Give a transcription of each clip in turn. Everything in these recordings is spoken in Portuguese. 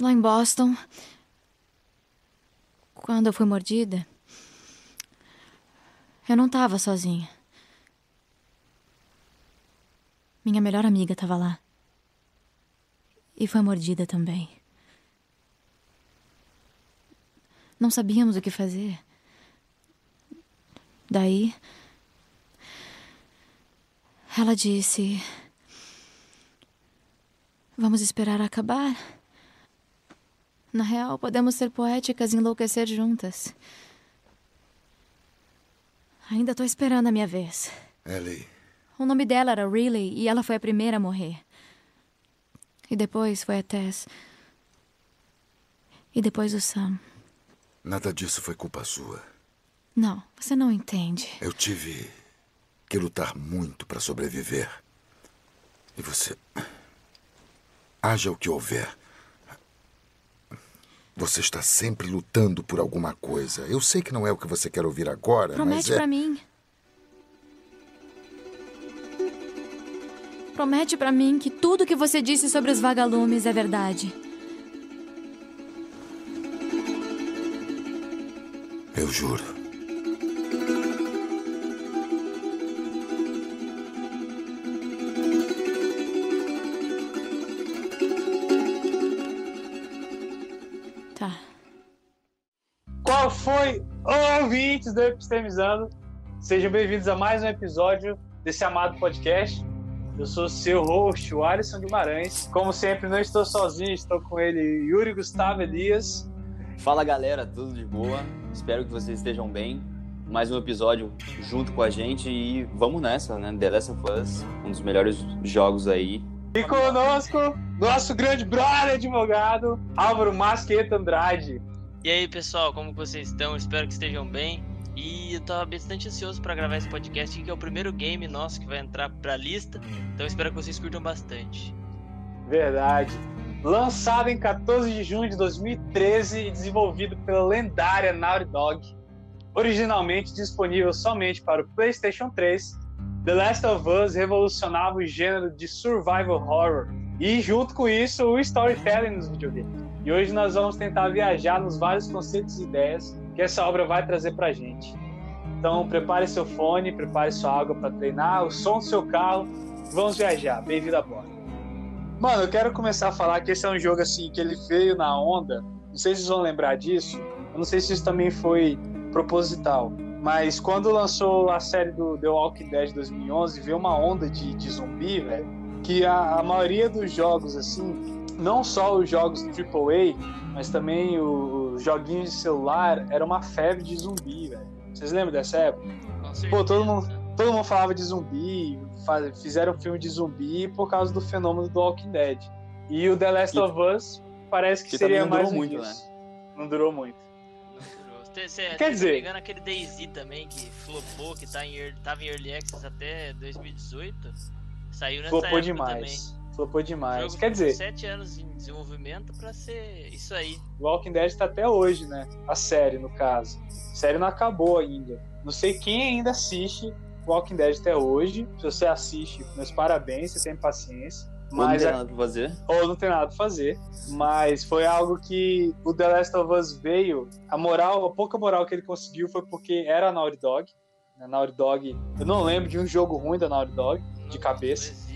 Lá em Boston, quando eu fui mordida, eu não estava sozinha. Minha melhor amiga estava lá. E foi mordida também. Não sabíamos o que fazer. Daí. Ela disse: Vamos esperar acabar. Na real, podemos ser poéticas e enlouquecer juntas. Ainda tô esperando a minha vez. Ellie. O nome dela era Riley e ela foi a primeira a morrer. E depois foi a Tess. E depois o Sam. Nada disso foi culpa sua. Não, você não entende. Eu tive que lutar muito para sobreviver. E você. Haja o que houver. Você está sempre lutando por alguma coisa. Eu sei que não é o que você quer ouvir agora, Promete mas é... pra mim. Promete pra mim que tudo que você disse sobre os vagalumes é verdade. Eu juro. Foi, ouvintes do Epistemizando? Sejam bem-vindos a mais um episódio desse amado podcast. Eu sou seu host, o Alisson Guimarães. Como sempre, não estou sozinho, estou com ele, Yuri Gustavo Elias. Fala galera, tudo de boa? Espero que vocês estejam bem. Mais um episódio junto com a gente e vamos nessa, né? The Last of Us, um dos melhores jogos aí. E conosco, nosso grande brother advogado, Álvaro Masqueta Andrade. E aí, pessoal, como vocês estão? Espero que estejam bem. E eu tava bastante ansioso para gravar esse podcast, que é o primeiro game nosso que vai entrar pra lista. Então espero que vocês curtam bastante. Verdade. Lançado em 14 de junho de 2013 e desenvolvido pela lendária Naughty Dog. Originalmente disponível somente para o PlayStation 3, The Last of Us revolucionava o gênero de survival horror e, junto com isso, o storytelling nos videogames. E hoje nós vamos tentar viajar nos vários conceitos e ideias que essa obra vai trazer pra gente. Então, prepare seu fone, prepare sua água para treinar, o som do seu carro. Vamos viajar. Bem-vindo a bordo. Mano, eu quero começar a falar que esse é um jogo assim que ele veio na onda. Não sei se vocês vão lembrar disso. Eu não sei se isso também foi proposital. Mas quando lançou a série do The Walking Dead 2011, veio uma onda de, de zumbi, velho. Que a, a, maioria dos jogos, assim, não só os jogos AAA, mas também os joguinhos de celular, era uma febre de zumbi, velho. Vocês lembram dessa época? Pô, todo mundo, todo mundo falava de zumbi, faz, fizeram filme de zumbi por causa do fenômeno do Walking Dead. E o The Last Que- of Us parece que, que seria não mais durou muito, disso. Não durou muito. Quer se dizer- engano, aquele DayZ também, que flopou, que tá em, tava em Early Access até 2018, saiu nessa Flopou época demais. Flopou também. O demais. jogo Quer dizer, sete anos em desenvolvimento pra ser isso aí. Walking Dead tá até hoje, né? A série, no caso. A série não acabou ainda. Não sei quem ainda assiste Walking Dead até hoje. Se você assiste, meus parabéns, você tem paciência. Ou não Mas tem é- nada pra fazer. ou não tem nada pra fazer. Mas foi algo que o The Last of Us veio. A moral, a pouca moral que ele conseguiu foi porque era a Naughty Dog. A Naughty Dog. Eu não lembro de um jogo ruim da Naughty Dog, de cabeça.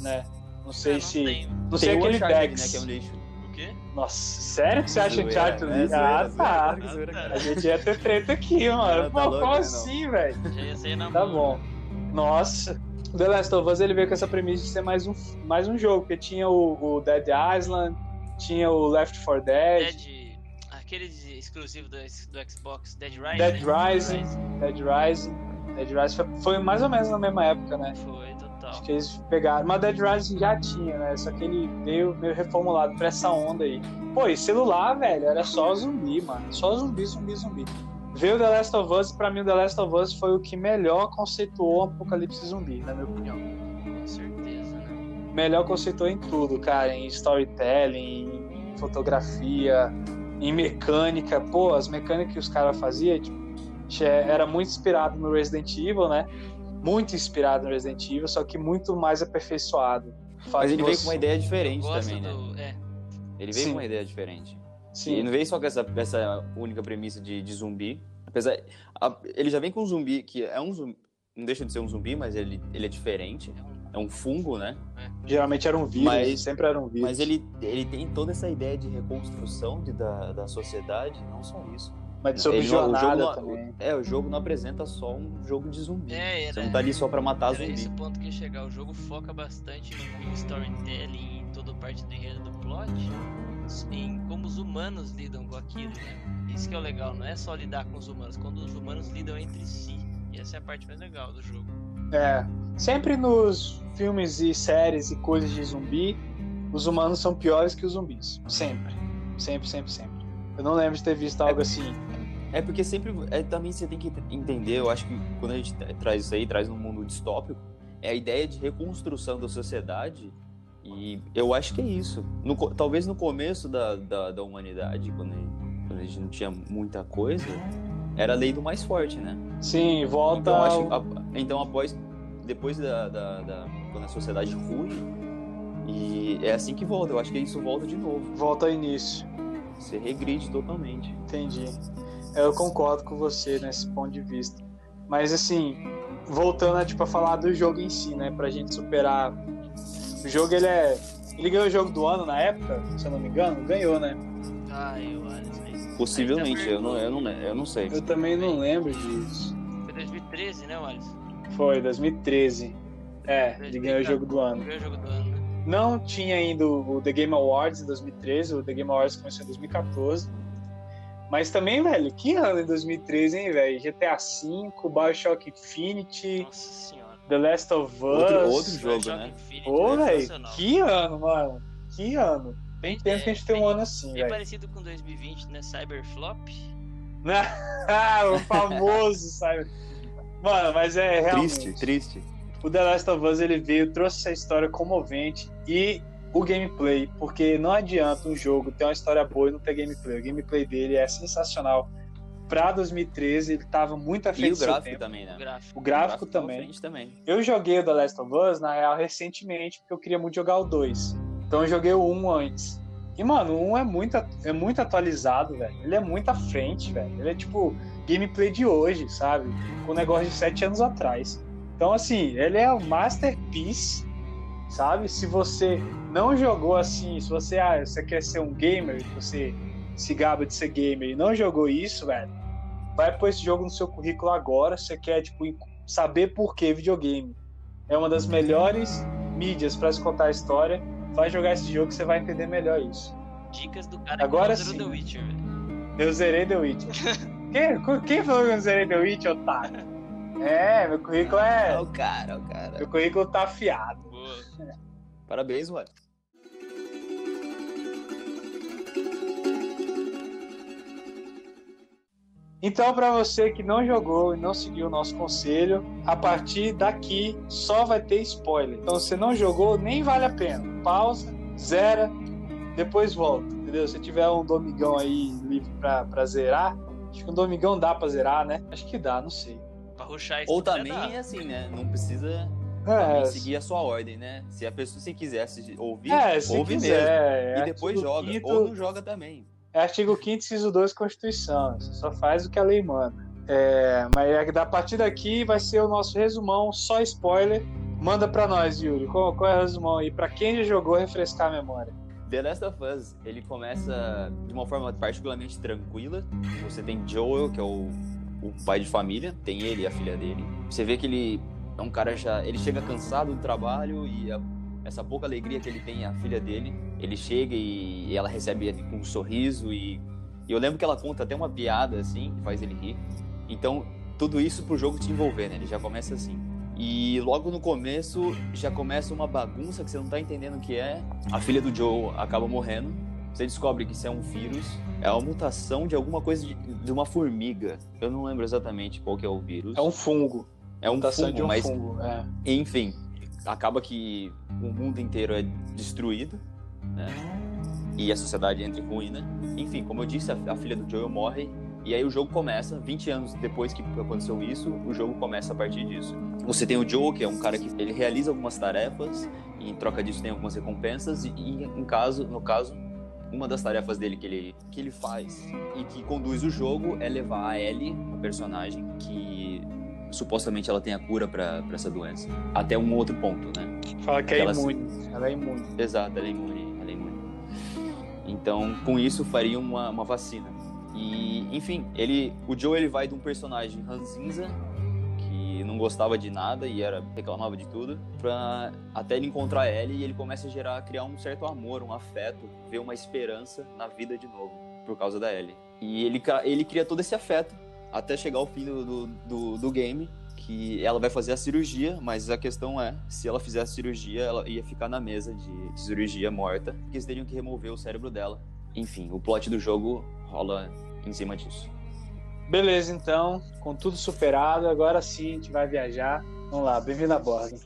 Né? Não sei É, não se. tem. Não sei aquele Uncharted, Dex. né, que é um lixo. O quê? Nossa, sério que você acha Zoeira, Uncharted? é, zoeira, ah, zoeira, tá. zoeira, cara. A gente ia ter treta aqui, mano. Pô, tá louco, como né, assim, velho? Já ia sair na Tá bom. Nossa. The Last of Us ele veio com essa premissa de ser mais um, mais um jogo, porque tinha o, o Dead Island, tinha o Left 4 Dead, Dead. Aquele exclusivo do, do Xbox, Dead Rising. Dead né? Rising. Dead Rising. Dead Rising foi, foi mais ou menos na mesma época, né? Foi, total. Acho que eles pegaram. Mas Dead Rising já tinha, né? Só que ele veio meio reformulado pra essa onda aí. Pô, e celular, velho, era só zumbi, mano. Só zumbi, zumbi, zumbi. Veio The Last of Us, e pra mim o The Last of Us foi o que melhor conceituou o apocalipse zumbi, na minha opinião. Com certeza, né? Melhor conceituou em tudo, cara. Em storytelling, em fotografia, em mecânica. Pô, as mecânicas que os caras faziam, tipo, era muito inspirado no Resident Evil, né? Muito inspirado no Resident Evil, só que muito mais aperfeiçoado. Mas Faz ele veio com uma ideia diferente também, né? do. É. Ele veio Sim. com uma ideia diferente. Ele Sim. não veio só com essa, essa única premissa de, de zumbi. Apesar. a- ele já vem com um zumbi que é um zumbi. Não deixa de ser um zumbi, mas ele, ele é diferente. É um fungo, né? Geralmente era um vírus, Mas- sempre era um vírus. Mas ele, ele tem toda essa ideia de reconstrução de, da, da sociedade, não só isso. Mas sobre jornada não- também. É, o jogo não apresenta só um jogo de zumbi. É, era, Você não tá ali só pra matar era zumbi. esse ponto que chegar. O jogo foca bastante no storytelling, em toda parte do enredo do plot, em como os humanos lidam com aquilo, né? Isso que é o legal, não é só lidar com os humanos, quando os humanos lidam entre si. E essa é a parte mais legal do jogo. É. Sempre nos filmes e séries e coisas de zumbi, os humanos são piores que os zumbis. Sempre. Sempre, sempre, sempre. Eu não lembro de ter visto algo assim. É porque sempre. É, também você tem que entender, eu acho que quando a gente tra- traz isso aí, traz um mundo distópico, é a ideia de reconstrução da sociedade. E eu acho que é isso. No talvez no começo da, da, da humanidade, quando a, gente, quando a gente não tinha muita coisa, era a lei do mais forte, né? Sim, volta. Então, acho, a- então após. Depois da, da, da- Quando a sociedade rui. E é assim que volta. Eu acho que isso volta de novo. Volta ao início. Você regride totalmente. Entendi. Eu concordo com você nesse ponto de vista. Mas assim, voltando a, tipo, a falar do jogo em si, né? Pra gente superar. O jogo ele é. Ele ganhou o jogo do ano na época, se eu não me engano, ganhou, né? Ah, eu, Alisson. aí- Possivelmente, eu não, eu, não, eu não sei. Eu também não lembro disso. Foi 2013, né, Alisson? Foi 2013. É, ele ganhou o jogo do ano. Ganhou o jogo do ano, né? Não tinha ainda o The Game Awards em 2013, o The Game Awards começou em 2014. Mas também, velho, que ano em 2013, hein, velho? GTA V, Bioshock Infinity, Nossa senhora. The Last of Us. Outro- outro jogo, Bioshock né? Infinite, Pô, né? velho, que ano, mano. Que ano. Bem tempo que a gente tem um ano assim, Bem velho. parecido com 2020, né? Cyberflop. O famoso, sabe? Mano, mas é realmente. Triste, triste. O The Last of Us ele veio, trouxe essa história comovente e o gameplay, porque não adianta um jogo ter uma história boa e não ter gameplay. O gameplay dele é sensacional. Pra 2013 ele tava muito à frente E o gráfico tempo. também, né? O gráfico. O gráfico tá à também. também. Eu joguei o The Last of Us, na real, recentemente, porque eu queria muito jogar o 2. Então eu joguei o 1 antes. E, mano, o 1 é muito, é muito atualizado, velho. Ele é muito à frente, velho. Ele é tipo gameplay de hoje, sabe? Com um negócio de 7 anos atrás. Então, assim, ele é o masterpiece, sabe? Se você não jogou assim, se você, ah, você quer ser um gamer, você se gaba de ser gamer e não jogou isso, velho, vai pôr esse jogo no seu currículo agora. Você quer, tipo, saber por que videogame é uma das melhores mídias para se contar a história. Vai jogar esse jogo que você vai entender melhor isso. Dicas do cara Agora que sim. The Witcher, velho. Eu zerei The Witcher. quem, quem falou que eu zerei The Witcher, otário? É, meu currículo é. o cara, o cara. Meu currículo tá afiado. Boa. Parabéns, ué. Então, para você que não jogou e não seguiu o nosso conselho, a partir daqui só vai ter spoiler. Então, se você não jogou, nem vale a pena. Pausa, zera, depois volta. Entendeu? Se tiver um domingão aí livre pra, pra zerar, acho que um domingão dá pra zerar, né? Acho que dá, não sei. Pra ruxar isso Ou já também dá. é assim, né? Não precisa É, seguir a sua ordem, né? Se a pessoa se quiser ouvir, é ouve quiser. mesmo. é E depois artigo joga. quinto- Ou não joga também. É artigo 5 inciso 2 Constituição. Você só faz o que a lei manda. É, mas é que a partir daqui vai ser o nosso resumão, só spoiler. Manda pra nós, Yuri. Qual, qual é o resumão aí? Pra quem já jogou, refrescar a memória. The Last of Us, ele começa de uma forma particularmente tranquila. Você tem Joel, que é o, o pai de família, tem ele e a filha dele. Você vê que ele é um cara já. Ele chega cansado do trabalho e a- essa pouca alegria que ele tem, a filha dele, ele chega e, e ela recebe ele com um sorriso. E, e eu lembro que ela conta até uma piada assim, que faz ele rir. Então, tudo isso pro jogo te envolver, né? Ele já começa assim. E logo no começo já começa uma bagunça que você não tá entendendo o que é. A filha do Joe acaba morrendo. Você descobre que isso é um vírus. É uma mutação de alguma coisa de, de uma formiga. Eu não lembro exatamente qual que é o vírus. É um fungo. É um fungo, de um mas fungo. É. enfim, acaba que o mundo inteiro é destruído, né? E a sociedade entra em ruína. Enfim, como eu disse, a, a filha do Joel morre. E aí o jogo começa, 20 anos depois que aconteceu isso, o jogo começa a partir disso. Você tem o Joe, que é um cara que ele realiza algumas tarefas, e em troca disso tem algumas recompensas, e, e em caso, no caso, uma das tarefas dele que ele, que ele faz e que conduz o jogo é levar a Ellie, a personagem que supostamente ela tem a cura para essa doença, até um outro ponto, né? Fala que é Aquela- imune. Ela é imune. Exato, ela é imune, ela é imune. Então, com isso, faria uma, uma vacina. E, enfim, ele, o Joe ele vai de um personagem ranzinza, que não gostava de nada e era reclamava de tudo, pra até ele encontrar a Ellie e ele começa a gerar, criar um certo amor, um afeto, ver uma esperança na vida de novo, por causa da Ellie. E ele, ele cria todo esse afeto até chegar ao fim do, do, do, do game, que ela vai fazer a cirurgia, mas a questão é, se ela fizer a cirurgia, ela ia ficar na mesa de, de cirurgia morta, que eles teriam que remover o cérebro dela. Enfim, o plot do jogo rola em cima disso. Beleza, então, com tudo superado, agora sim a gente vai viajar. Vamos lá, bem-vindo a bordo.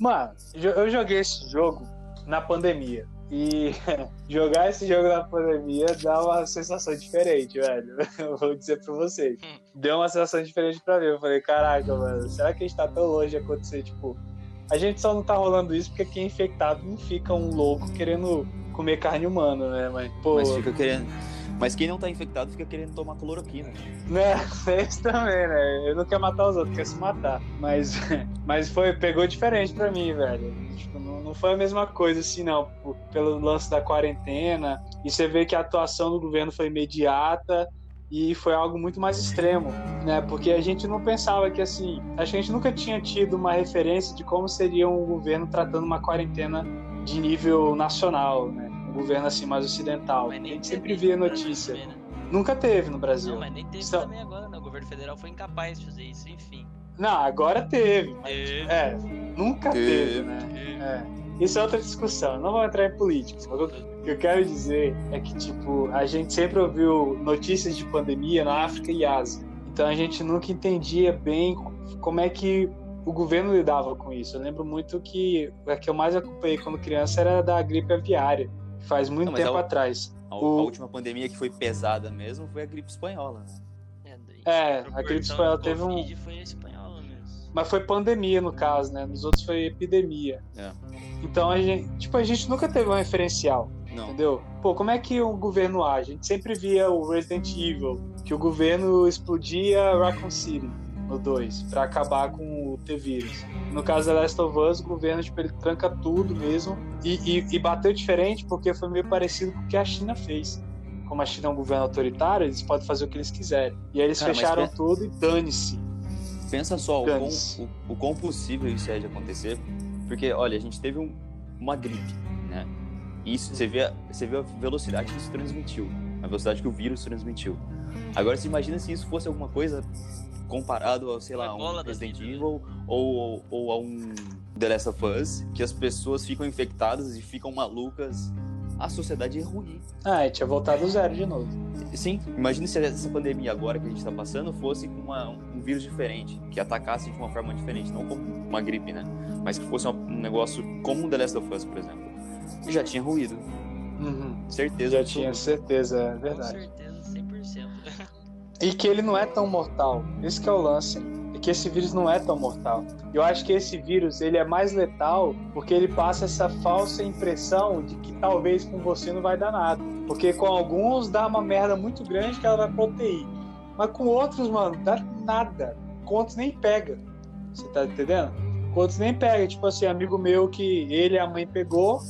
Mano, eu joguei esse jogo na pandemia. E jogar esse jogo na pandemia dá uma sensação diferente, velho. Eu vou dizer pra vocês. Deu uma sensação diferente pra mim. Eu falei, caraca, mano, será que a gente tá tão longe de acontecer? Tipo, a gente só não tá rolando isso porque quem é infectado não fica um louco querendo comer carne humana, né? Mas, pô, Mas fica querendo. Mas quem não tá infectado fica querendo tomar cloroquina. né? Isso também, né? Eu não quero matar os outros, quero se matar. Mas, mas foi, pegou diferente pra mim, velho. Tipo, não, não foi a mesma coisa assim, não. Pelo lance da quarentena. E você vê que a atuação do governo foi imediata e foi algo muito mais extremo, né? Porque a gente não pensava que assim, acho que a gente nunca tinha tido uma referência de como seria um governo tratando uma quarentena de nível nacional, né? Um governo assim mais ocidental. Mas A gente teve sempre via notícia. também, né? Nunca teve no Brasil. Não, mas nem teve Só- também agora, né? O governo federal foi incapaz de fazer isso, enfim. Não, agora teve. mas, Teve. É, nunca teve, Teve. né? É. Isso é outra discussão. Não vou entrar em política. mas O que eu quero dizer é que, tipo, a gente sempre ouviu notícias de pandemia na África e Ásia. Então a gente nunca entendia bem como é que o governo lidava com isso. Eu lembro muito que a que eu mais acompanhei quando criança era da gripe aviária, que faz muito Não, tempo o- atrás. A, O- a última pandemia que foi pesada mesmo foi a gripe espanhola. né? É, É, a gripe espanhola teve um- foi a espanhola. Mas foi pandemia no caso, né? Nos outros foi epidemia. É. Então a gente, tipo, a gente nunca teve um referencial, Não. entendeu? Pô, como é que o governo age? A gente sempre via o Resident Evil, que o governo explodia Raccoon City no 2 pra acabar com o T-Vírus. No caso da Last of Us, o governo tipo, ele tranca tudo mesmo e, e, e bateu diferente porque foi meio parecido com o que a China fez. Como a China é um governo autoritário, eles podem fazer o que eles quiserem. E aí eles mas fecharam pe- tudo e dane-se. Pensa só o quão, o, o quão possível isso é de acontecer. Porque, olha, a gente teve um- uma gripe, né? E isso, você vê, a- você vê a velocidade que isso transmitiu. A velocidade que o vírus transmitiu. Agora, você imagina se isso fosse alguma coisa comparado a, sei lá, um Resident né? Evil ou, ou, ou a um The Last of Us, que as pessoas ficam infectadas e ficam malucas. A sociedade é ruim. Ah, e tinha voltado do zero de novo. Sim, imagine se essa pandemia agora que a gente está passando fosse com uma- um vírus diferente, que atacasse de uma forma diferente, não como uma gripe, né? Mas que fosse um negócio como o The Last of Us, por exemplo. E já tinha ruído, Uhum. certeza. Já tinha absoluta. certeza, é Com verdade. certeza, 100%. E que ele não é tão mortal. Esse que é o lance. Que esse vírus não é tão mortal. Eu acho que esse vírus ele é mais letal porque ele passa essa falsa impressão de que talvez com você não vai dar nada. Porque com alguns dá uma merda muito grande que ela vai proteir. Mas com outros, mano, dá nada. Com outros nem pega. Você tá entendendo? Com outros nem pega. Tipo assim, amigo meu que ele e a mãe pegou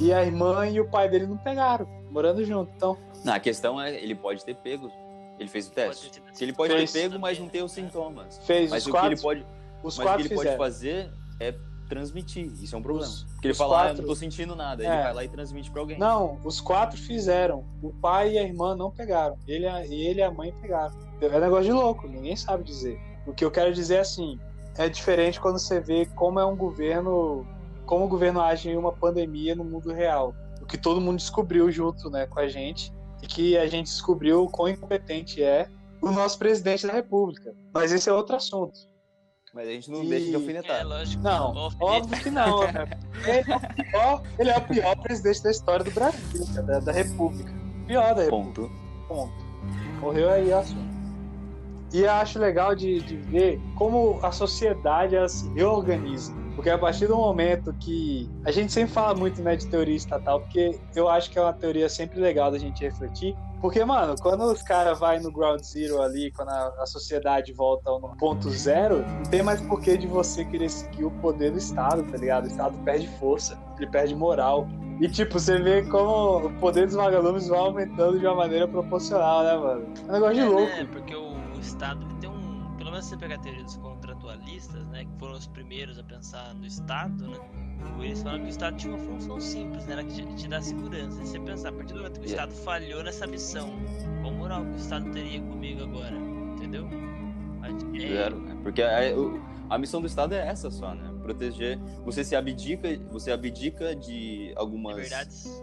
e a irmã e o pai dele não pegaram. Morando junto. Então, Não, a questão é, ele pode ter pego. Ele fez o teste. Pode Se ele pode Fez. ter pego, mas não ter os sintomas. fez Mas os o que quatro. ele pode, os mas o que quatro ele pode fizeram. fazer é transmitir. Isso é um problema. Os- Porque ele fala, ah, eu quatro- não tô sentindo nada. É. Ele vai lá e transmite pra alguém. Não, os quatro fizeram. O pai e a irmã não pegaram. Ele, a- e ele e a mãe pegaram. É negócio de louco, ninguém sabe dizer. O que eu quero dizer é assim: é diferente quando você vê como é um governo, como o governo age em uma pandemia no mundo real. O que todo mundo descobriu junto né, com a gente, e que a gente descobriu quão incompetente é o nosso presidente da República. Mas esse é outro assunto. Mas a gente não E- deixa de É, alfinetar. lógico. Não, óbvio que não. né? Ele é, o pior, ele é o pior presidente da história do Brasil, da, da República. Pior da República. Ponto. Ponto. Morreu aí o assunto. E eu acho legal de, de ver como a sociedade ela se reorganiza. Porque a partir do momento que. A gente sempre fala muito né, de teoria estatal, porque eu acho que é uma teoria sempre legal da gente refletir. Porque, mano, quando os caras vai no ground zero ali, quando a, a, sociedade volta no ponto zero, não tem mais porquê de você querer seguir o poder do Estado, tá ligado? O Estado perde força, ele perde moral. E, tipo, você vê como o poder dos vagalumes vai aumentando de uma maneira proporcional, né, mano? É um negócio de É, louco. né? Porque o, o Estado se você pegar a teoria dos contratualistas, né? Que foram os primeiros a pensar no Estado, né? Eles falam que o Estado tinha uma função simples, né? Era que te, te dá segurança. E você pensar, a partir do momento que o Yeah. Estado falhou nessa missão, qual moral que o Estado teria comigo agora? Entendeu? É- Zero, né? Porque a, a missão do Estado é essa só, né? Proteger. Você se abdica, você abdica de algumas Liberdades.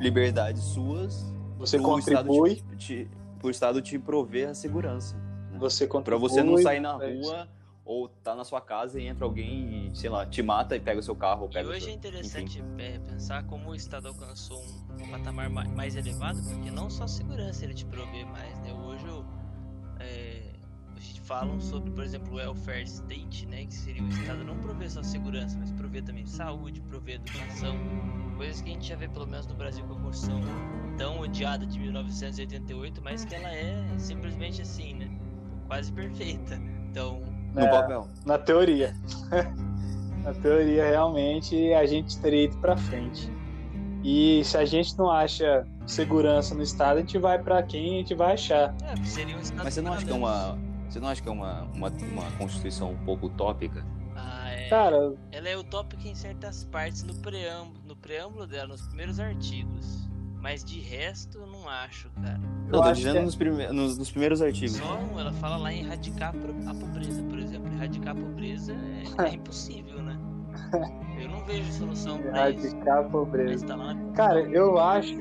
liberdades suas. Você pro Estado contribui, te, te, pro Estado te prover a segurança. Você Pra contribui. você não sair na é rua ou tá na sua casa e entra alguém e, sei lá, te mata e pega o seu carro ou E pega o hoje é seu... interessante é, pensar como o Estado alcançou um patamar ma- mais elevado, porque não só segurança ele te provê mais, né? Hoje o- é, a gente falam sobre, por exemplo, o welfare state, né? Que seria o Estado não prover só segurança, mas prover também saúde, prover educação, coisas que a gente já vê pelo menos no Brasil com a Constituição tão odiada de 1988, mas que ela é simplesmente assim, né? Quase perfeita. Então, No É. papel. Na teoria. Na teoria, realmente, a gente teria ido pra frente. E se a gente não acha segurança no Estado, a gente vai pra quem a gente vai achar. é, seria um Estado Mas você não para acha que é uma. Você não acha que é uma, uma, uma constituição um pouco utópica? Ah, é. Cara, Ela é utópica em certas partes no preâmbulo, no preâmbulo dela, nos primeiros artigos. Mas de resto, eu não acho, cara. eu Não, tô dizendo que é- nos, prime... nos, nos primeiros artigos. Só um, ela fala lá em erradicar a pobreza, por exemplo. Erradicar a pobreza é, é impossível, né? Eu não vejo solução pra isso. erradicar a pobreza. tá lá. Cara, eu acho,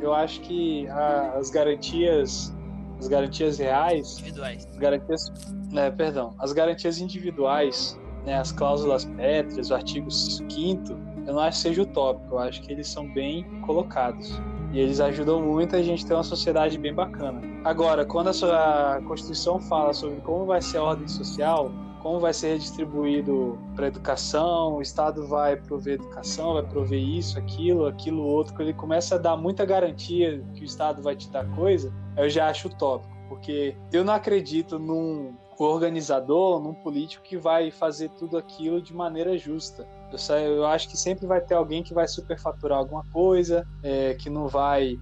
eu acho que a- as garantias, as garantias reais, Individuais. as garantias, né, perdão, as garantias individuais, né, as cláusulas pétreas, o artigo 5 eu não acho que seja utópico, eu acho que eles são bem colocados. E eles ajudam muito a gente ter uma sociedade bem bacana. Agora, quando a sua Constituição fala sobre como vai ser a ordem social, como vai ser redistribuído para educação, o Estado vai prover educação, vai prover isso, aquilo, aquilo outro, quando ele começa a dar muita garantia que o Estado vai te dar coisa, eu já acho utópico, porque eu não acredito num organizador, num político que vai fazer tudo aquilo de maneira justa. Eu, eu acho que sempre vai ter alguém que vai superfaturar alguma coisa, é, que não vai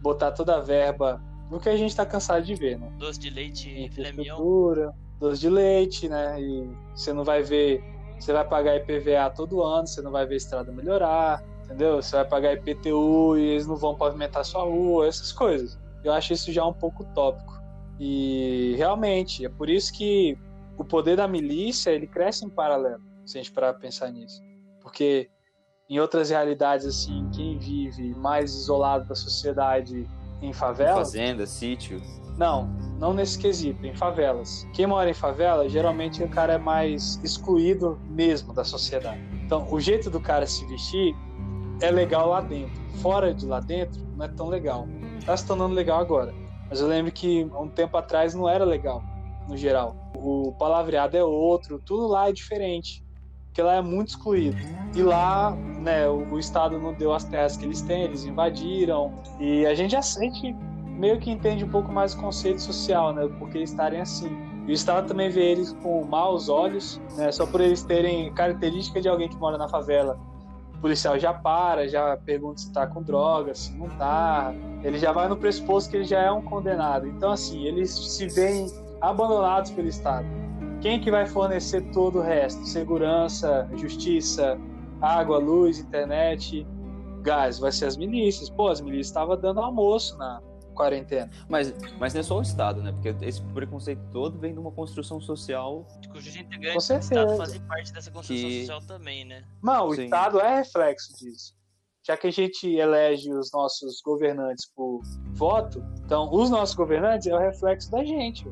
botar toda a verba no que a gente está cansado de ver, né? Doce de leite infraestrutura, doce de leite, né? E você não vai ver, você vai pagar IPVA todo ano, você não vai ver a estrada melhorar, entendeu? Você vai pagar IPTU e eles não vão pavimentar sua rua, essas coisas. Eu acho isso já um pouco utópico. E realmente, é por isso que o poder da milícia, ele cresce em paralelo, se a gente parar pra pensar nisso. Porque em outras realidades, assim, quem vive mais isolado da sociedade em favela, Fazenda, sítio. não, não nesse quesito, em favelas. Quem mora em favela, geralmente o cara é mais excluído mesmo da sociedade. Então, o jeito do cara se vestir é legal lá dentro. Fora de lá dentro, não é tão legal. Tá se tornando legal agora. Mas eu lembro que há um tempo atrás não era legal, no geral. O palavreado é outro, tudo lá é diferente. Porque lá é muito excluído. E lá, né, o, o Estado não deu as terras que eles têm, eles invadiram. E a gente já sente meio que entende um pouco mais o conceito social, né? Por que eles estarem assim. E o Estado também vê eles com maus olhos, né? Só por eles terem característica de alguém que mora na favela. O policial já para, já pergunta se tá com droga, se não tá. Ele já vai no pressuposto que ele já é um condenado. Então, assim, eles se veem abandonados pelo Estado. Quem que vai fornecer todo o resto? Segurança, justiça, água, luz, internet, gás? Vai ser as milícias. Pô, as milícias estavam dando almoço na quarentena. Mas, mas não é só o Estado, né? Porque esse preconceito todo vem de uma construção social. Cujos integrantes do. Estado fazem parte dessa construção Que- social também, né? Não, o Sim. Estado é reflexo disso. Já que a gente elege os nossos governantes por voto, então os nossos governantes é o reflexo da gente.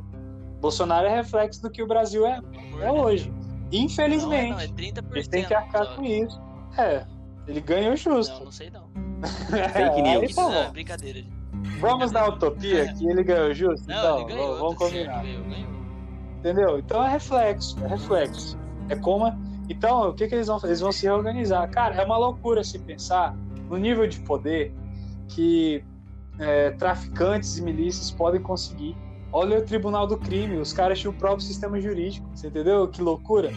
Bolsonaro é reflexo do que o Brasil é, é hoje. Infelizmente. Não, é, não, é 30%. Eles têm que arcar com isso. É, ele ganhou justo. Não, não sei não. Fake news. Isso tá não, é brincadeira. Vamos na utopia que ele ganhou justo? Não, então, ele ganhou. vamos combinar. ganhou, ganhou. Entendeu? Então é reflexo, é reflexo. É como. Então, o que, que eles vão fazer? Eles vão se reorganizar. Cara, é uma loucura se pensar no nível de poder que é, traficantes e milícias podem conseguir. Olha o tribunal do crime, os caras tinham o próprio sistema jurídico. Você entendeu? Que loucura.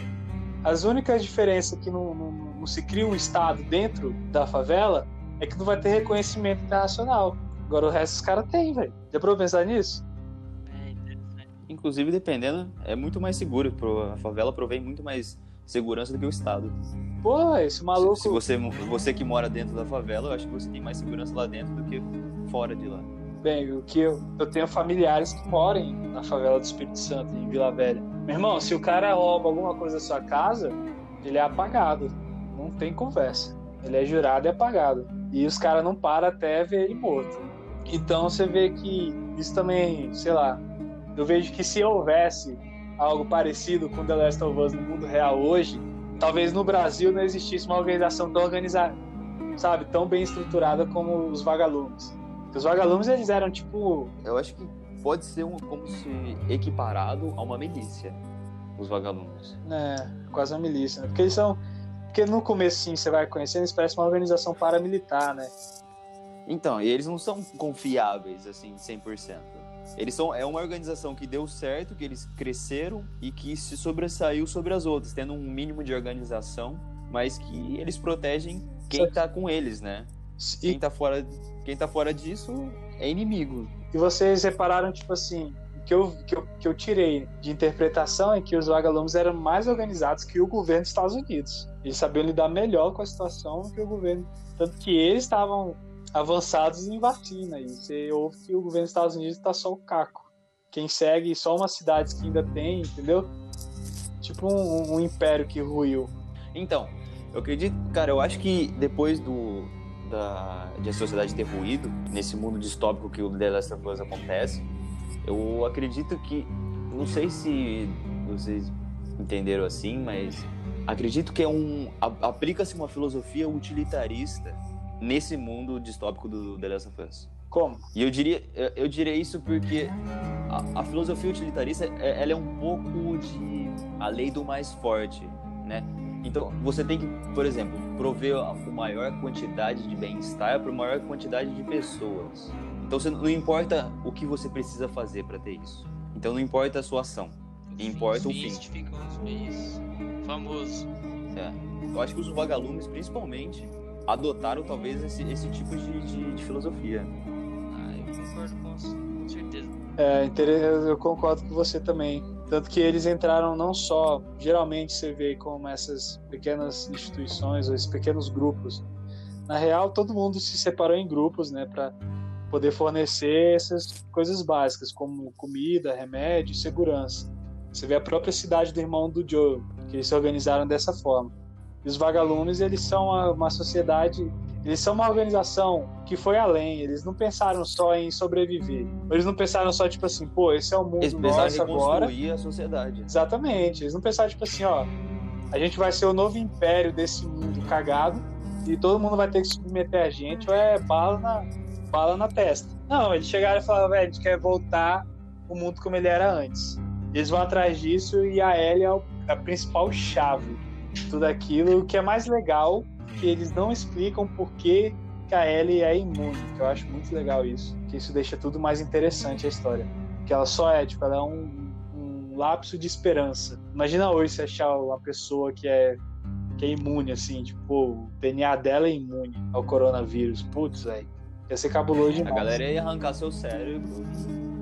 As únicas diferenças que não, não, não se cria um Estado dentro da favela é que não vai ter reconhecimento internacional. Agora o resto os caras têm, velho. Já pra pensar nisso? É interessante. Inclusive, dependendo, é muito mais seguro. A favela provém muito mais segurança do que o Estado. Pô, esse maluco. Se, se você, você que mora dentro da favela, eu acho que você tem mais segurança lá dentro do que fora de lá. Bem, o que eu, eu tenho familiares que moram na favela do Espírito Santo, em Vila Velha. Meu irmão, se o cara rouba alguma coisa da sua casa, ele é apagado. Não tem conversa. Ele é jurado e apagado. E os caras não param até ver ele morto. Então você vê que isso também, sei lá, eu vejo que se houvesse algo parecido com The Last of Us no mundo real hoje, talvez no Brasil não existisse uma organização tão organizada, sabe, tão bem estruturada como os vagalumes. Porque os vagalumes eles eram tipo Eu acho que pode ser um, como se equiparado a uma milícia, os vagalumes. né, quase uma milícia, né? Porque eles são. Porque no começo, sim, você vai conhecendo, eles parecem uma organização paramilitar, né? Então, e eles não são confiáveis, assim, 100%. Eles são, é uma organização que deu certo, que eles cresceram e que se sobressaiu sobre as outras, tendo um mínimo de organização, mas que eles protegem quem Certo. tá com eles, né? Quem E, tá fora, quem tá fora disso é inimigo. e vocês repararam, tipo assim, o que eu, que, eu, que eu tirei de interpretação é que os vagalumes eram mais organizados que o governo dos Estados Unidos. Eles sabiam lidar melhor com a situação do que o governo. Tanto que eles estavam avançados em vacina. E você ouve que o governo dos Estados Unidos está só o caco. Quem segue só umas cidades que ainda tem, entendeu? Tipo um, um império que ruiu. Então, eu acredito, cara, eu acho que depois do da de a sociedade ter ruído nesse mundo distópico que o The Last of Us acontece, eu acredito que não sei se vocês entenderam assim, mas acredito que é um aplica-se uma filosofia utilitarista nesse mundo distópico do The Last of Us. Como? E eu diria, eu- diria isso porque a, a filosofia utilitarista, é- ela é um pouco de a lei do mais forte, né? Então, você tem que, por exemplo, prover a a maior quantidade de bem-estar para a maior quantidade de pessoas. Então, você, não importa o que você precisa fazer para ter isso. Então, não importa a sua ação. Importa o Os fim. justificam os meios. Famoso. É. Eu acho que os vagalumes, principalmente, adotaram talvez esse, esse tipo de, de- de filosofia. Ah, eu concordo com, com certeza. É, eu concordo com você também. Tanto que eles entraram não só, geralmente você vê como essas pequenas instituições ou esses pequenos grupos. Na real, todo mundo se separou em grupos, né, para poder fornecer essas coisas básicas, como comida, remédio e segurança. Você vê a própria cidade do irmão do Joe, que eles se organizaram dessa forma. E os vagalumes, eles são uma, uma sociedade, eles são uma organização que foi além, eles não pensaram só em sobreviver. Eles não pensaram só, tipo assim, pô, esse é o mundo Eles pensaram em nosso agora. reconstruir a sociedade. Exatamente. Eles não pensaram, tipo assim, ó, a gente vai ser o novo império desse mundo cagado e todo mundo vai ter que submeter a gente ou é bala na, bala na testa. Não, eles chegaram e falaram, velho, a gente quer voltar o mundo como ele era antes. Eles vão atrás disso e a Ellie é a principal chave tudo aquilo. O que é mais legal, que eles não explicam por que que a Ellie é imune, que eu acho muito legal isso. Que isso deixa tudo mais interessante a história. Que ela só é, tipo, ela é um, um lapso de esperança. Imagina hoje você achar uma pessoa que é, que é imune, assim, tipo, o DNA dela é imune ao coronavírus. Putz, velho. Ia ser cabuloso A demais. galera ia arrancar seu cérebro.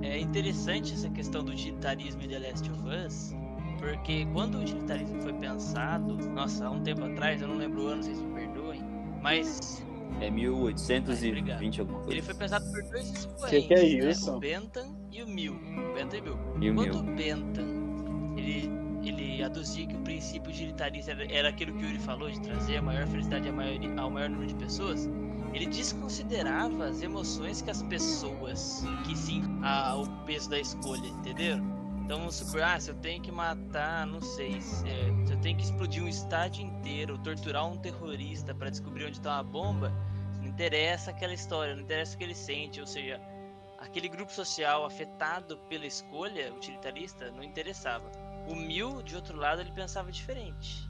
É interessante essa questão do utilitarismo em The Last of Us, porque quando o utilitarismo foi pensado, nossa, há um tempo atrás, eu não lembro o ano, vocês me perdoem, mas É 1820 alguma coisa. ele foi pensado por dois expoentes, Que que é né? isso? o Bentham e o Mill. O Bentham e o Mill. E o Quando o Bentham ele, ele aduzia que o princípio utilitarista era, era aquilo que o Yuri falou, de trazer a maior felicidade ao maior, ao maior número de pessoas, ele desconsiderava as emoções que as pessoas que sim a, o peso da escolha, entendeu? Então vamos supor, ah, se eu tenho que matar, não sei, se, é, se eu tenho que explodir um estádio inteiro, torturar um terrorista para descobrir onde está uma bomba, não interessa aquela história, não interessa o que ele sente, ou seja, aquele grupo social afetado pela escolha utilitarista não interessava. O Mil, de outro lado, ele pensava diferente.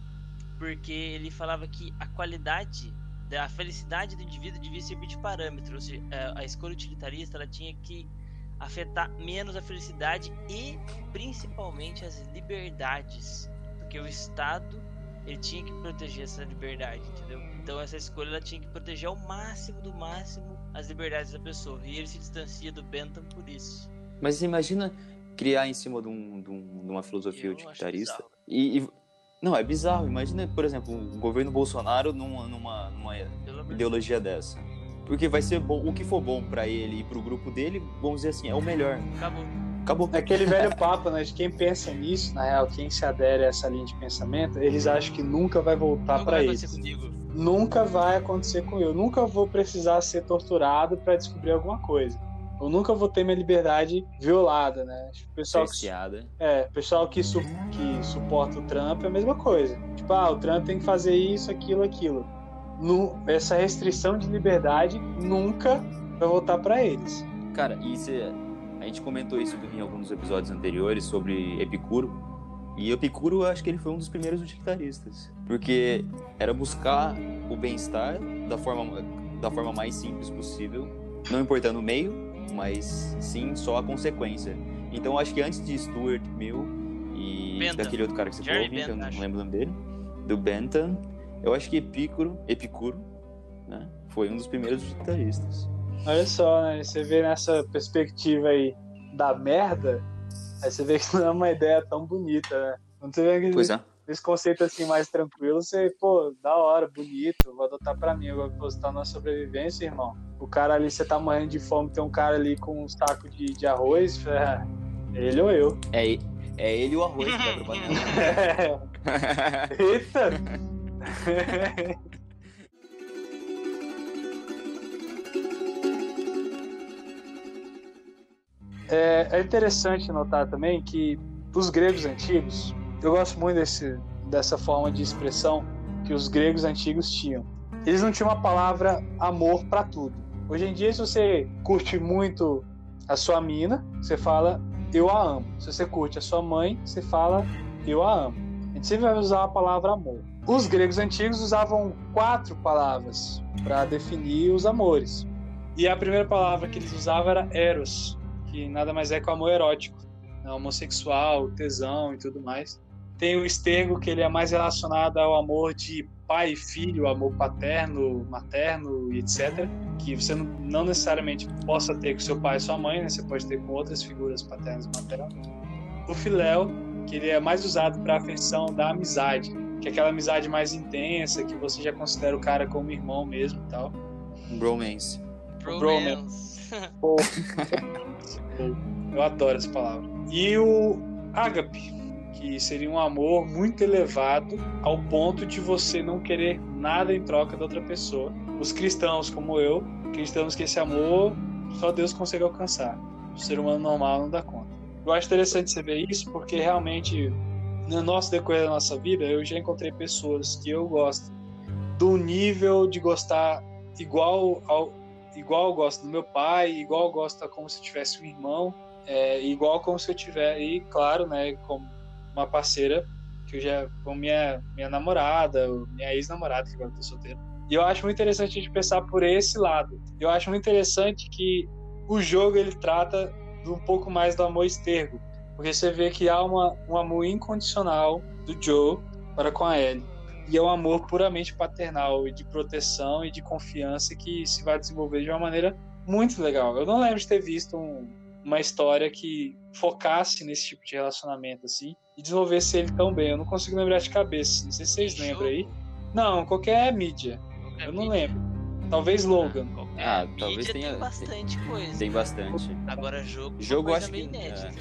Porque ele falava que a qualidade, a felicidade do indivíduo devia servir de parâmetro. Ou seja, é, a escolha utilitarista ela tinha que afetar menos a felicidade e principalmente as liberdades. Porque o Estado ele tinha que proteger essa liberdade, entendeu? Então essa escolha ela tinha que proteger ao máximo do máximo as liberdades da pessoa. E ele se distancia do Bentham por isso. Mas imagina criar em cima de, um, de, um, de uma filosofia utilitarista. E, e, não, é bizarro. Imagina, por exemplo, o governo Bolsonaro numa, numa, numa ideologia dessa. Porque vai ser bom, o que for bom para ele e pro grupo dele, vamos dizer assim, é o melhor. Acabou. Acabou. É aquele velho papo, né? De quem pensa nisso, na real, quem se adere a essa linha de pensamento, eles acham que nunca vai voltar para eles. Comigo. Nunca vai acontecer com eu. Nunca vou precisar ser torturado para descobrir alguma coisa. Eu nunca vou ter minha liberdade violada, né? O pessoal que, é, pessoal que, su, que suporta o Trump é a mesma coisa. Tipo, ah, o Trump tem que fazer isso, aquilo, aquilo. No, essa restrição de liberdade nunca vai voltar para eles. Cara, e você a gente comentou isso em alguns episódios anteriores sobre Epicuro. E Epicuro, eu acho que ele foi um dos primeiros utilitaristas. Porque era buscar o bem-estar da forma, da forma mais simples possível, não importando o meio, mas sim só a consequência. Então eu acho que antes de Stuart Mill e Bentham. daquele outro cara que você falou, que eu não lembro o nome dele, do Bentham, eu acho que Epicuro, Epicuro né, foi um dos primeiros utilitaristas. Olha só, né? Você vê nessa perspectiva aí da merda, aí você vê que não é uma ideia tão bonita, né? Quando você vê aquele, pois é. esse conceito assim mais tranquilo, você, pô, da hora, bonito, vou adotar pra mim, eu vou postar na sobrevivência, irmão. O cara ali, você tá morrendo de fome, tem um cara ali com um saco de, de arroz, é ele ou eu. É, é ele o arroz. Eita! É, é interessante notar também que os gregos antigos, eu gosto muito desse, dessa forma de expressão que os gregos antigos tinham. Eles não tinham uma palavra amor para tudo. Hoje em dia, se você curte muito a sua mina, você fala eu a amo. Se você curte a sua mãe, você fala eu a amo. Gente sempre vai usar a palavra amor. Os gregos antigos usavam quatro palavras para definir os amores. E a primeira palavra que eles usavam era eros, que nada mais é que o amor erótico, né? homossexual, tesão e tudo mais. Tem o estergo, que ele é mais relacionado ao amor de pai e filho, amor paterno, materno e etc. Que você não necessariamente possa ter com seu pai e sua mãe, né? você pode ter com outras figuras paternas e maternas. O filéu, que ele é mais usado para a afeição da amizade, que é aquela amizade mais intensa, que você já considera o cara como irmão mesmo e tal. Bromance. Bromance. Eu adoro essa palavra. E o ágape, que seria um amor muito elevado ao ponto de você não querer nada em troca da outra pessoa. Os cristãos, como eu, acreditamos que esse amor só Deus consegue alcançar. O ser humano normal não dá conta. Eu acho interessante você ver isso porque realmente no nosso decorrer da nossa vida eu já encontrei pessoas que eu gosto do nível de gostar igual ao igual eu gosto do meu pai, igual eu gosto como se tivesse um irmão, é, igual como se eu tivesse, e claro, né, como uma parceira que eu já, com minha, minha namorada, minha ex-namorada, que agora eu tô solteiro. E eu acho muito interessante a gente pensar por esse lado. Eu acho muito interessante que o jogo ele trata de um pouco mais do amor estergo, porque você vê que há uma, um amor incondicional do Joe para com a Ellie e é um amor puramente paternal e de proteção e de confiança que se vai desenvolver de uma maneira muito legal. Eu não lembro de ter visto um, uma história que focasse nesse tipo de relacionamento assim e desenvolvesse ele tão bem. Eu não consigo lembrar de cabeça. Não sei se vocês lembram aí. Não, qualquer mídia. Qualquer eu não mídia. lembro. Talvez Logan. Ah, ah talvez tenha tem bastante coisa. Tem bastante. Agora jogo, jogo acho que inédita.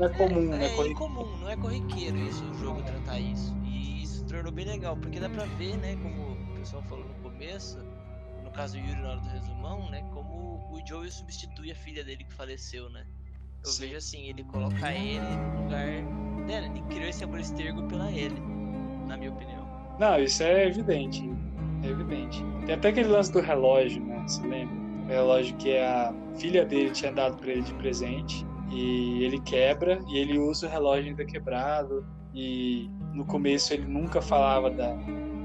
É. É comum, é, né? É incomum, não é corriqueiro isso o jogo tratar isso tornou bem legal, porque dá pra ver, né, como o pessoal falou no começo, no caso do Yuri na hora do resumão, né, como o Joey substitui a filha dele que faleceu, né. Eu Sim. vejo assim, ele coloca ele no lugar dela, ele criou esse amor estergo pela ele, na minha opinião. Não, isso é evidente, é evidente. Tem até aquele lance do relógio, né, você lembra? O relógio que a filha dele tinha dado para ele de presente e ele quebra e ele usa o relógio ainda quebrado e no começo ele nunca falava da,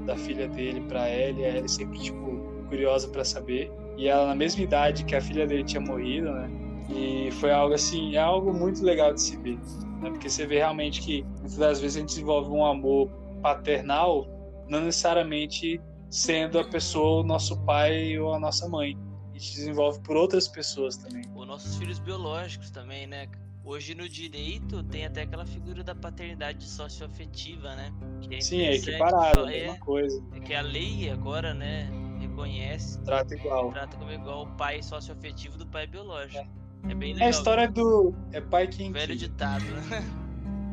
da filha dele para Ellie, a Ellie sempre tipo curiosa para saber e ela na mesma idade que a filha dele tinha morrido, né? E foi algo assim, é algo muito legal de se ver, né? Porque você vê realmente que muitas das vezes a gente desenvolve um amor paternal, não necessariamente sendo a pessoa o nosso pai ou a nossa mãe. A gente desenvolve por outras pessoas também. Os nossos filhos biológicos também, né? Hoje no direito tem até aquela figura da paternidade socioafetiva, né? É Sim, é equiparado, é a mesma coisa. É que a lei agora, né, reconhece. Trata igual. Trata como igual o pai socioafetivo do pai biológico. É, é bem legal. É a história do. É pai quem. Velho ditado, né?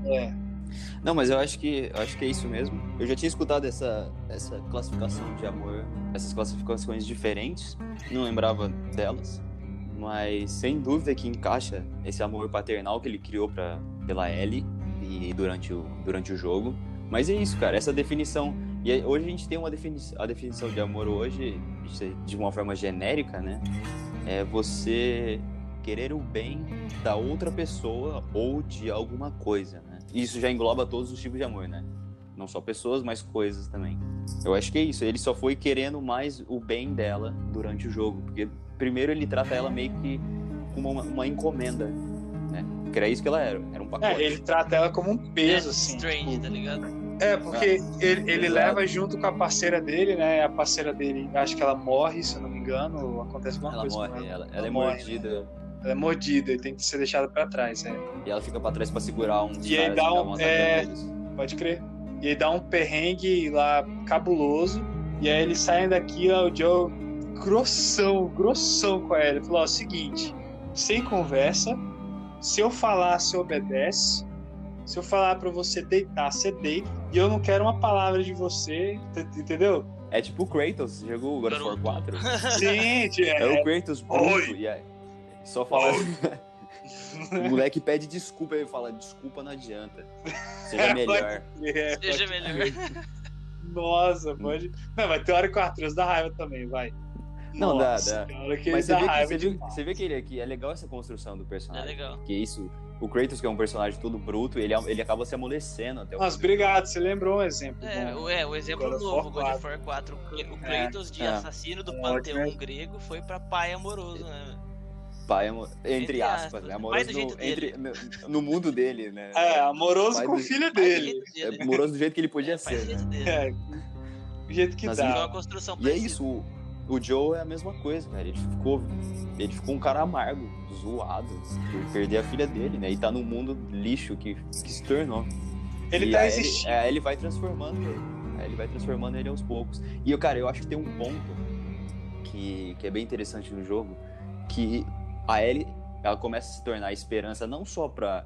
É. Não, mas eu acho que eu acho que é isso mesmo. Eu já tinha escutado essa, essa classificação de amor, essas classificações diferentes, não lembrava delas, mas sem dúvida que encaixa esse amor paternal que ele criou para pela Ellie e durante o durante o jogo. Mas é isso, cara, essa definição. E hoje a gente tem uma definição, a definição de amor hoje de uma forma genérica, né? É você querer o bem da outra pessoa ou de alguma coisa, né? Isso já engloba todos os tipos de amor, né? Não só pessoas, mas coisas também. Eu acho que é isso. Ele só foi querendo mais o bem dela durante o jogo. Porque primeiro ele trata ela meio que como uma, uma encomenda, né? Que era isso que ela era. Era um pacote. É, ele trata ela como um peso, assim. Strange, tipo... tá ligado? É, porque ah, ele, ele leva junto com a parceira dele, né? A parceira dele, acho que ela morre, se eu não me engano. Acontece alguma ela coisa. Morre, ela, ela, ela é morre, mordida. Né? Ela é mordida e tem que ser deixada para trás, é. E ela fica para trás para segurar um E aí dá um. É... Pode crer. E aí dá um perrengue lá cabuloso. E aí eles saem daqui, ó, o Joe grossão, grossão com ela. Ele falou: ó, seguinte, sem conversa. Se eu falar, você obedece. Se eu falar para você deitar, você deita. E eu não quero uma palavra de você, entendeu? É tipo o Kratos, jogou o God of War 4. Sim, é, é o Kratos bruto. E aí, só fala. o moleque pede desculpa, ele fala: desculpa não adianta. Seja é, melhor. É, Seja melhor. Nossa, pode. Não, vai ter hora que o Arthur dá raiva também, vai. Não, Nossa, dá, dá. Mas você vê, que, você, viu, você vê que ele aqui é legal essa construção do personagem. É legal. Que isso, o Kratos, que é um personagem todo bruto, ele, ele acaba se amolecendo até o Nossa, obrigado, você lembrou um exemplo. É, bom. é o exemplo God novo, God of War 4. O Kratos é, de é. assassino do é, panteão grego foi pra pai amoroso, né? Pai, entre, entre aspas, aspas, né? Amoroso no, entre, no, no, mundo dele, né? É, amoroso com o filho dele. É, amoroso do jeito que ele podia é, ser. Né? É, do jeito que Mas, dá. Uma construção e é isso, o, o Joe é a mesma coisa, cara. Ele ficou, ele ficou um cara amargo, zoado, por perder a filha dele, né? E tá no mundo lixo que, que se tornou. Ele e tá existindo. Ele, é, ele vai transformando ele. Ele vai transformando ele aos poucos. E, eu, cara, eu acho que tem um ponto que, que é bem interessante no jogo, que a Ellie ela começa a se tornar a esperança não só para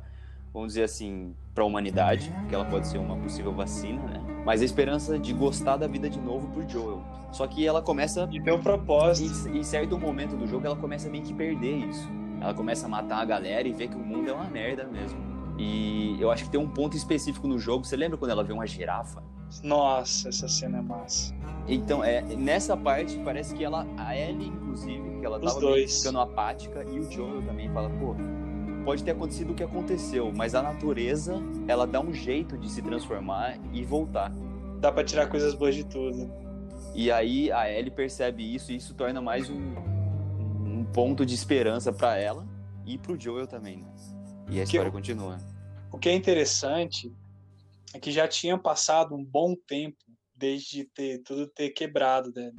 vamos dizer assim para a humanidade que ela pode ser uma possível vacina né? Mas a esperança de gostar da vida de novo por Joel. Só que ela começa e tem um propósito. em, em certo momento do jogo ela começa a meio que perder isso. Ela começa a matar a galera e vê que o mundo é uma merda mesmo e eu acho que tem um ponto específico no jogo você lembra quando ela vê uma girafa nossa essa cena é massa então, é, nessa parte, parece que ela, a Ellie, inclusive, que ela Os tava dois. ficando apática, e o Joel também fala, pô, pode ter acontecido o que aconteceu, mas a natureza, ela dá um jeito de se transformar e voltar. Dá para tirar coisas boas de tudo. E aí a Ellie percebe isso e isso torna mais um, um ponto de esperança para ela e pro Joel também, né? E a história continua. O que é interessante é que já tinha passado um bom tempo desde ter tudo ter quebrado, né?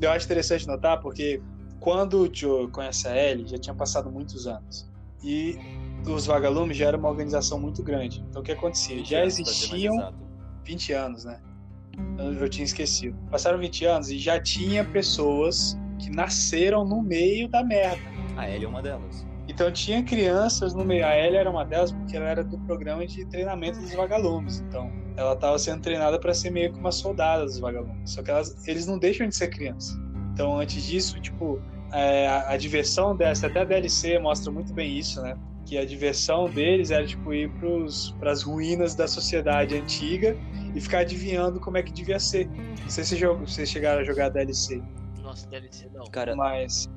Eu acho interessante notar porque quando o Joe conhece a Ellie, já tinha passado muitos anos. E os vagalumes já era uma organização muito grande. Então o que acontecia? Já existiam 20 anos, né? Eu tinha esquecido. Passaram 20 anos e já tinha pessoas que nasceram no meio da merda. A Ellie é uma delas. Então tinha crianças no meio. A Ellie era uma delas porque ela era do programa de treinamento dos vagalumes. Então ela estava sendo treinada para ser meio que uma soldada dos vagalumes. Só que elas, eles não deixam de ser criança. Então, antes disso, tipo, é, a, a, diversão dessa, até a DLC mostra muito bem isso, né? Que a diversão deles era, tipo, ir para as ruínas da sociedade antiga e ficar adivinhando como é que devia ser. Não sei se vocês chegaram a jogar a DLC. Nossa, DLC não. Cara, mas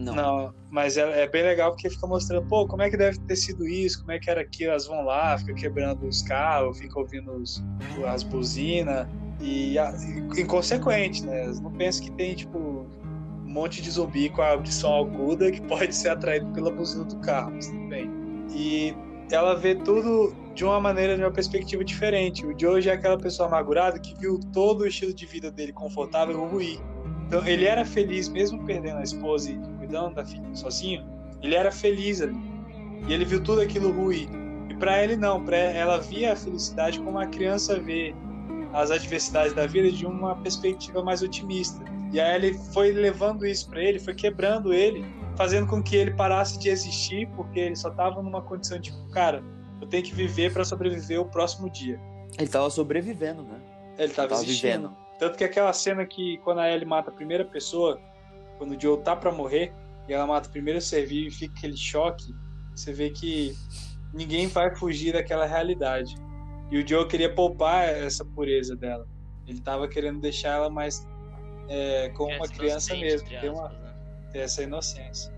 Não. Não, mas é, é bem legal porque fica mostrando, pô, como é que deve ter sido isso, como é que era aqui, elas vão lá, fica quebrando os carros, fica ouvindo os, as buzinas, e, e inconsequente, né? Não pensam que tem, tipo, um monte de zumbi com a audição aguda que pode ser atraído pela buzina do carro, mas tudo bem. E ela vê tudo de uma maneira, de uma perspectiva diferente. O Joe é aquela pessoa amargurada que viu todo o estilo de vida dele confortável ruir. Então, ele era feliz, mesmo perdendo a esposa e cuidando da filha sozinho, ele era feliz ali. E ele viu tudo aquilo ruir. E para ele, não. Para ela via a felicidade como a criança vê as adversidades da vida de uma perspectiva mais otimista. E aí ele foi levando isso para ele, foi quebrando ele, fazendo com que ele parasse de existir, porque ele só estava numa condição de, cara, eu tenho que viver para sobreviver o próximo dia. Ele tava sobrevivendo, né? Ele estava vivendo. Tanto que aquela cena que quando a Ellie mata a primeira pessoa, quando o Joe tá pra morrer, e ela mata o primeiro ser vivo e fica aquele choque, você vê que ninguém vai fugir daquela realidade. E o Joe queria poupar essa pureza dela. Ele tava querendo deixar ela mais é, como uma Essa criança mesmo, ter, uma, né? ter essa inocência.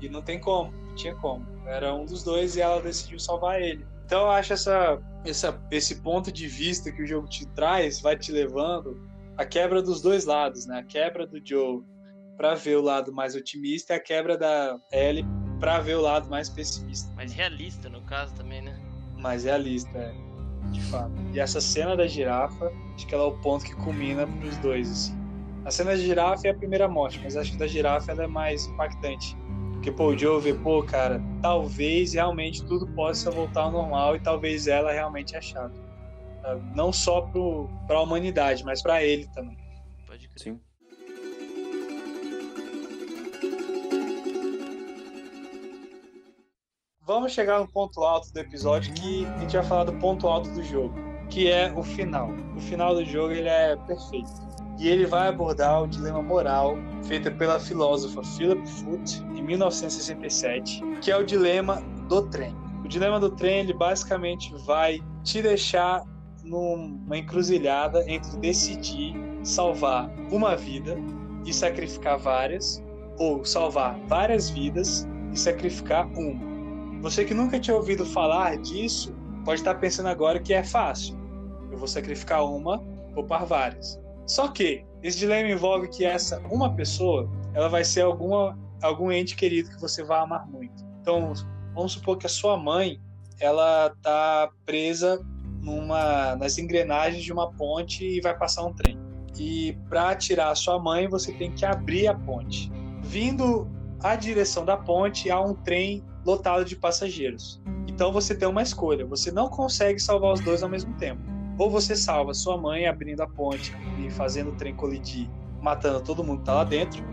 E não tem como, não tinha como. Era um dos dois e ela decidiu salvar ele. Então eu acho essa, essa, esse ponto de vista que o jogo te traz vai te levando a quebra dos dois lados, né? A quebra do Joe para ver o lado mais otimista e a quebra da Ellie para ver o lado mais pessimista, Mas realista no caso também, né? mais realista, é, de fato. E essa cena da girafa, acho que ela é o ponto que culmina pros dois, assim. A cena da girafa é a primeira morte, mas acho que da girafa ela é mais impactante. Porque, pô, o Joe vê, pô, cara, talvez realmente tudo possa voltar ao normal e talvez ela realmente é a chave. Não só pro, pra humanidade, mas pra ele também. Pode crer. Sim. Vamos chegar no ponto alto do episódio que a gente vai falar do ponto alto do jogo, que é o final. O final do jogo ele é perfeito. E ele vai abordar o dilema moral feito pela filósofa Philip Foot em 1967, que é o dilema do trem. O dilema do trem ele basicamente vai te deixar numa encruzilhada entre decidir salvar uma vida e sacrificar várias, ou salvar várias vidas e sacrificar uma. Você que nunca tinha ouvido falar disso, pode estar pensando agora que é fácil. Eu vou sacrificar uma, poupar várias. Só que esse dilema envolve que essa uma pessoa, ela vai ser alguma algum ente querido que você vai amar muito. Então, vamos supor que a sua mãe, ela tá presa numa nas engrenagens de uma ponte e vai passar um trem. E para tirar a sua mãe, você tem que abrir a ponte. Vindo à direção da ponte há um trem lotado de passageiros. Então você tem uma escolha. Você não consegue salvar os dois ao mesmo tempo. Ou você salva sua mãe abrindo a ponte e fazendo o trem colidir, matando todo mundo que tá lá dentro,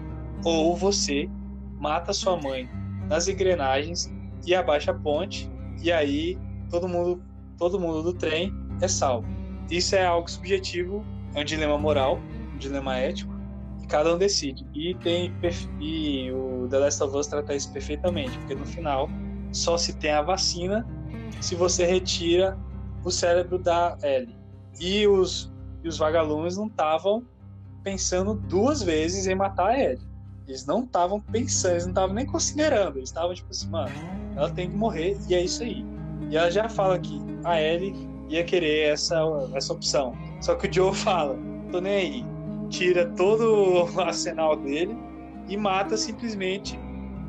ou você mata sua mãe nas engrenagens e abaixa a ponte e aí todo mundo todo mundo do trem é salvo. Isso é algo subjetivo, é um dilema moral, um dilema ético, cada um decide. E tem e o The Last of Us trata isso perfeitamente, porque no final só se tem a vacina se você retira o cérebro da Ellie. E os, e os vagalumes não estavam pensando duas vezes em matar a Ellie. Eles não estavam pensando, eles não estavam nem considerando. Eles estavam tipo assim, mano, ela tem que morrer e é isso aí. E ela já fala que a Ellie ia querer essa, essa opção. Só que o Joe fala, tô nem aí. Tira todo o arsenal dele e mata simplesmente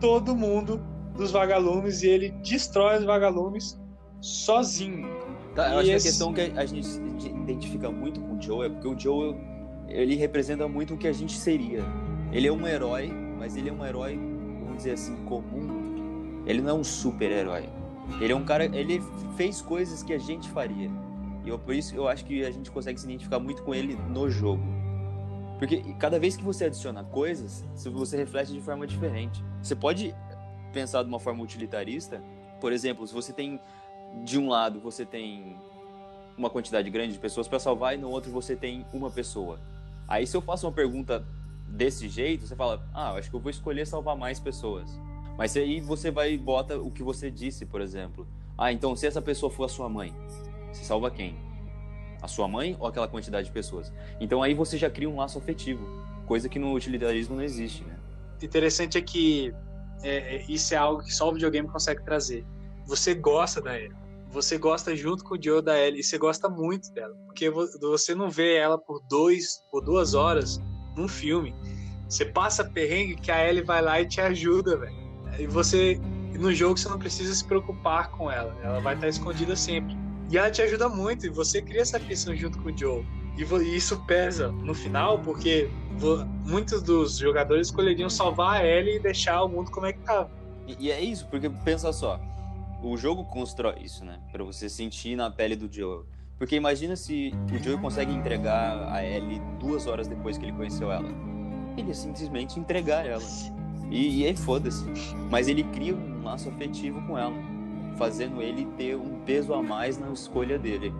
todo mundo dos vagalumes e ele destrói os vagalumes sozinho. Tá, eu acho esse- que a questão que a gente identifica muito com o Joe é porque o Joe ele representa muito o que a gente seria. Ele é um herói, mas ele é um herói, vamos dizer assim, comum. Ele não é um super-herói. Ele é um cara, ele fez coisas que a gente faria. E eu, por isso eu acho que a gente consegue se identificar muito com ele no jogo. Porque cada vez que você adiciona coisas, você reflete de forma diferente. Você pode pensar de uma forma utilitarista, por exemplo, se você tem de um lado você tem uma quantidade grande de pessoas para salvar e no outro você tem uma pessoa. Aí se eu faço uma pergunta desse jeito, você fala: "Ah, acho que eu vou escolher salvar mais pessoas". Mas aí você vai e bota o que você disse, por exemplo. Ah, então se essa pessoa for a sua mãe, você salva quem? A sua mãe ou aquela quantidade de pessoas? Então aí você já cria um laço afetivo, coisa que no utilitarismo não existe, né? interessante é que é, é, isso é algo que só o videogame consegue trazer. Você gosta da Ellie. Você gosta junto com o Joe da Ellie e você gosta muito dela. Porque você não vê ela por, dois, por duas horas num filme. Você passa perrengue que a Ellie vai lá e te ajuda, velho. E você, no jogo, você não precisa se preocupar com ela. Ela vai estar escondida sempre. E ela te ajuda muito, e você cria essa questão junto com o Joe. E isso pesa no final, porque muitos dos jogadores escolheriam salvar a Ellie e deixar o mundo como é que tava. E, é isso, porque pensa só, o jogo constrói isso, né? Pra você sentir na pele do Joe. Porque imagina se o Joe consegue entregar a Ellie duas horas depois que ele conheceu ela. Ele ia simplesmente entregar ela. E, e aí foda-se. Mas ele cria um laço afetivo com ela fazendo ele ter um peso a mais na escolha dele.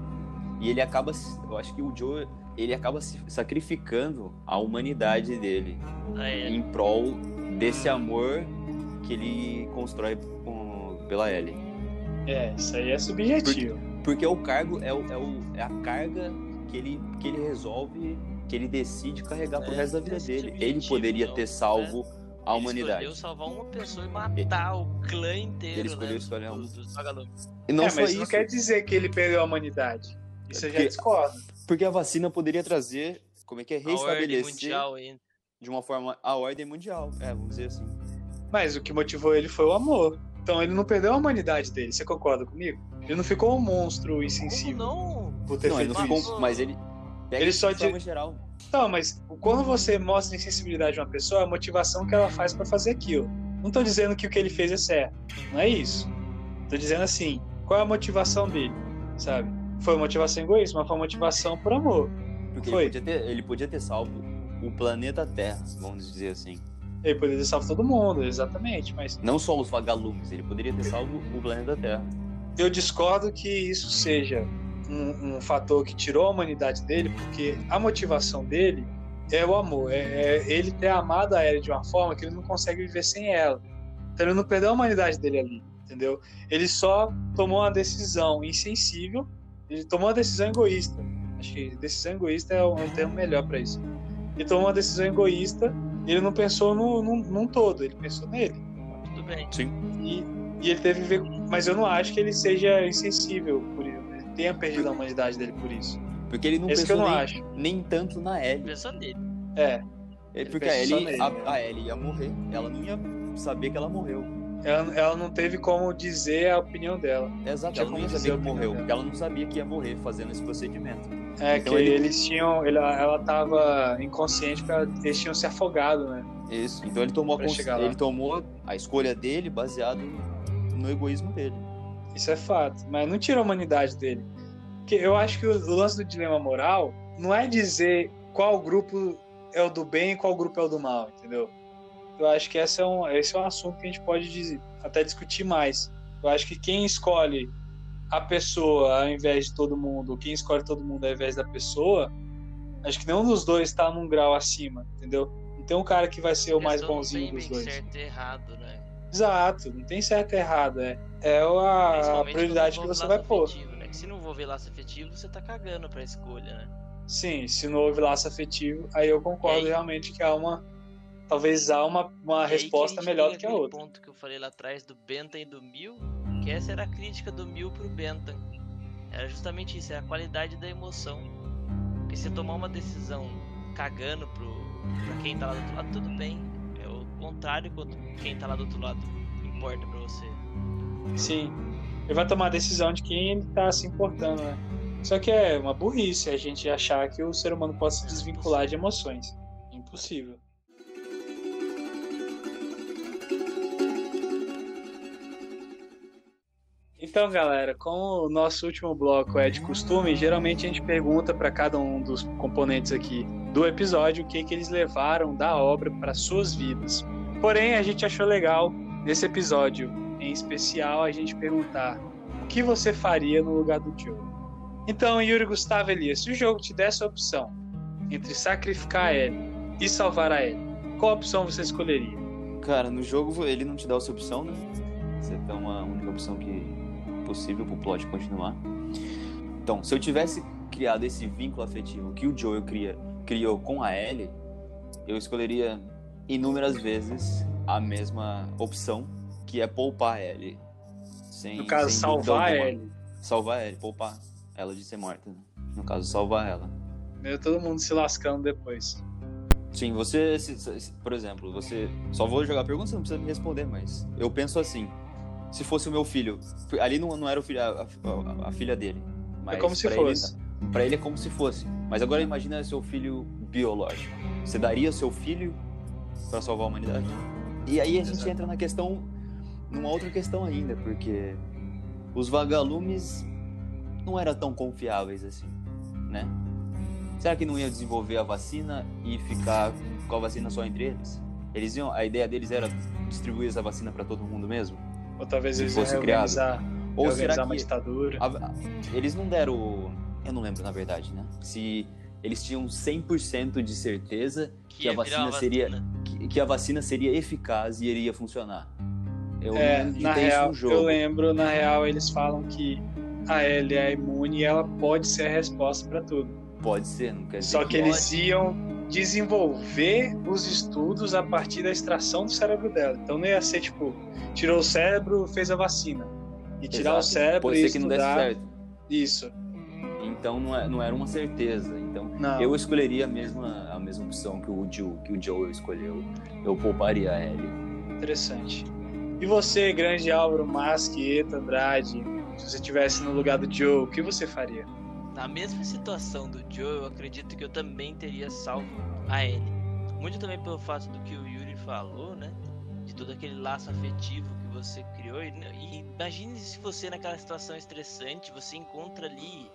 E ele acaba, eu acho que o Joe, ele acaba se sacrificando a humanidade dele ah, é. em prol desse amor que ele constrói com, pela Ellie. É, isso aí é subjetivo. Porque, porque o cargo é, o, é, o, é a carga que ele, que ele resolve, que ele decide carregar pro é, resto da vida dele. Ele poderia ter salvo né? A ele humanidade. Ele escolheu salvar uma pessoa e matar o clã inteiro. Ele escolheu né, escolher um. dos. E não é, só mas isso. não quer dizer que ele perdeu a humanidade. Isso eu já discordo. Porque a vacina poderia trazer, como é que é, restabelecer mundial ainda. de uma forma a ordem mundial. É, vamos dizer assim. Mas o que motivou ele foi o amor. Então ele não perdeu a humanidade dele. Você concorda comigo? Ele não ficou um monstro insensível. Como não? Por ter não, feito ele não ficou, mas ele pega Ele de só forma de- geral. Não, mas quando você mostra a insensibilidade de uma pessoa, é a motivação que ela faz pra fazer aquilo. Não tô dizendo que o que ele fez é certo. Não é isso. Tô dizendo assim, qual é a motivação dele, sabe? Foi uma motivação egoísta, mas foi uma motivação por amor. Porque Foi. ele podia, ter, ele podia ter salvo o planeta Terra, vamos dizer assim. Ele poderia ter salvo todo mundo, exatamente, mas Não só os vagalumes, ele poderia ter salvo o planeta Terra. eu discordo que isso seja um, um fator que tirou a humanidade dele, porque a motivação dele é o amor, é, é ele ter amado a Ellie de uma forma que ele não consegue viver sem ela. Então ele não perdeu a humanidade dele ali, entendeu? Ele só tomou uma decisão insensível, ele tomou uma decisão egoísta. Acho que decisão egoísta é um termo melhor para isso. Ele tomou uma decisão egoísta, ele não pensou no, num, num todo, ele pensou nele. Tudo bem. Sim. E, e ele teve que ver. Mas eu não acho que ele seja insensível por isso. Tenha perdido a humanidade dele por isso. Porque ele não Esse pensou não nem, acho. nem tanto na Ellie. Pensou nele. É. É Ele porque a Ellie, nele. a, a Ellie ia morrer. Ela não ia saber que ela morreu. Ela, ela não teve como dizer a opinião dela. Exato, Tinha ela não ia saber que morreu. dela. Porque ela não sabia que ia morrer fazendo esse procedimento. É Então que ele- eles tinham. ele- ela tava inconsciente porque eles tinham se afogado, né? Isso. Então ele tomou, a ele tomou a escolha dele baseado no egoísmo dele. Isso é fato. Mas não tira a humanidade dele. Porque eu acho que o, o lance do dilema moral não é dizer qual grupo é o do bem e qual grupo é o do mal, entendeu? Eu acho que esse é um, esse é um assunto que a gente pode dizer- até discutir mais. Eu acho que quem escolhe a pessoa ao invés de todo mundo, ou quem escolhe todo mundo ao invés da pessoa, acho que nenhum dos dois está num grau acima, entendeu? Não tem um cara que vai ser o mais bonzinho dos bem dois. certo e errado, né? Exato, não tem certo e errado. É, é a, prioridade que você vai pôr. né? Se não envolver laço afetivo, você tá cagando pra escolha, né? Sim, se não houve laço afetivo, aí eu concordo aí? realmente que há uma. Talvez há uma, uma resposta melhor do que a outra. ponto que eu falei lá atrás do Bentham e do Mil, que essa era a crítica do Mil pro Bentham. Era justamente isso, é a qualidade da emoção. Porque se tomar uma decisão cagando pro, pra quem tá lá do outro lado, tudo bem. Contrário quanto quem tá lá do outro lado importa pra você. Sim. Ele vai tomar a decisão de quem ele tá se importando, né? Só que é uma burrice a gente achar que o ser humano possa se desvincular de emoções. Impossível. Então, galera, como o nosso último bloco é de costume, geralmente a gente pergunta para cada um dos componentes aqui do episódio o que, que eles levaram da obra para suas vidas. Porém, a gente achou legal nesse episódio em especial a gente perguntar o que você faria no lugar do Joe. Então, Yuri Gustavo Elias, se o jogo te desse a opção entre sacrificar a Ellie e salvar a Ellie, qual opção você escolheria? Cara, no jogo ele não te dá essa opção, né? Você tem uma única opção que possível pro plot continuar. Então, se eu tivesse criado esse vínculo afetivo que o Joel cria, criou com a Ellie, eu escolheria inúmeras vezes a mesma opção, que é poupar ele. Sem, No caso, sem salvar alguma. ele. Salvar ele, poupar ela de ser morta. né? No caso, salvar ela. Meio todo mundo se lascando depois. Sim, você, por exemplo, você. Só vou jogar a pergunta, você não precisa me responder, mas eu penso assim: se fosse o meu filho, ali não, não era o filho, a, a- a filha dele. Mas É como se fosse. Ele, pra ele é como se fosse. Mas agora imagina seu filho biológico. Você daria seu filho pra salvar a humanidade? E aí a gente Exato. entra na questão, numa outra questão ainda, porque os vagalumes não eram tão confiáveis assim, né? Será que não ia desenvolver a vacina e ficar com a vacina só entre eles? Eles iam, a ideia deles era distribuir essa vacina para todo mundo mesmo? Ou talvez eles fosse iam criado. reorganizar, Ou reorganizar será uma que ditadura. a- a- eles não deram, eu não lembro na verdade, né? Se eles tinham 100% de certeza Que que a vacina uma seria vacina. que, que a vacina seria eficaz e iria funcionar. Eu É, na real, eu lembro, na real, eles falam que a Ellie é imune e ela pode ser a resposta pra tudo. Pode ser, não quer dizer Só que que eles iam desenvolver os estudos a partir da extração do cérebro dela. Então não ia ser tipo, tirou o cérebro, fez a vacina. E tirar o Exato. cérebro Pode ser que não desse certo. isso. Então não, é- não era uma certeza. Então Não. eu escolheria a mesma, a mesma opção que o Joe, que o Joe escolheu. Eu pouparia a Ellie. Interessante. E você, grande Álvaro Maschieta Andrade, se você estivesse no lugar do Joe, o que você faria? Na mesma situação do Joe, eu acredito que eu também teria salvo a Ellie. Muito também pelo fato do que o Yuri falou, né? De todo aquele laço afetivo que você criou. E, e imagine se você, naquela situação estressante, você encontra ali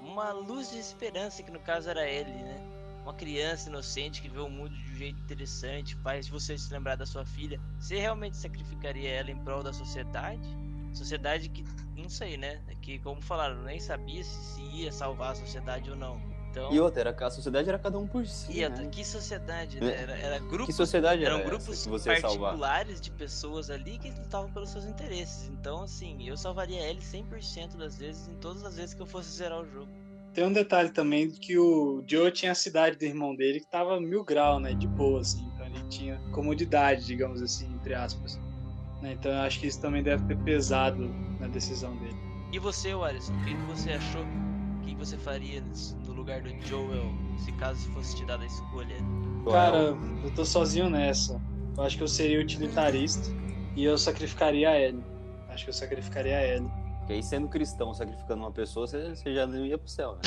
uma luz de esperança, que no caso era a Ellie, né? Uma criança inocente que vê o mundo de um jeito interessante, faz você se lembrar da sua filha. Você realmente sacrificaria ela em prol da sociedade? Sociedade que, não sei, né? Que, como falaram, nem sabia se, se ia salvar a sociedade ou não. Então, E outra, era, a sociedade era cada um por si. e outra, né? que sociedade, né? Era, era Que grupos, sociedade era eram essa grupos que você ia salvar? particulares de pessoas ali que lutavam pelos seus interesses. Então, assim, eu salvaria ele 100% das vezes, em todas as vezes que eu fosse zerar o jogo. Tem um detalhe também que o Joe tinha a cidade do irmão dele que tava mil grau, né? De boa, assim. Então ele tinha comodidade, digamos assim, entre aspas. Né, Então eu acho que isso também deve ter pesado na decisão dele. E você, Alisson, o que, você achou? O que, você faria no lugar do Joel, se caso fosse te dada a escolha? Cara, eu tô sozinho nessa. Eu acho que eu seria utilitarista e eu sacrificaria a Ellie. Acho que eu sacrificaria a Ellie. Porque aí sendo cristão, sacrificando uma pessoa, você, você já não ia pro céu, né?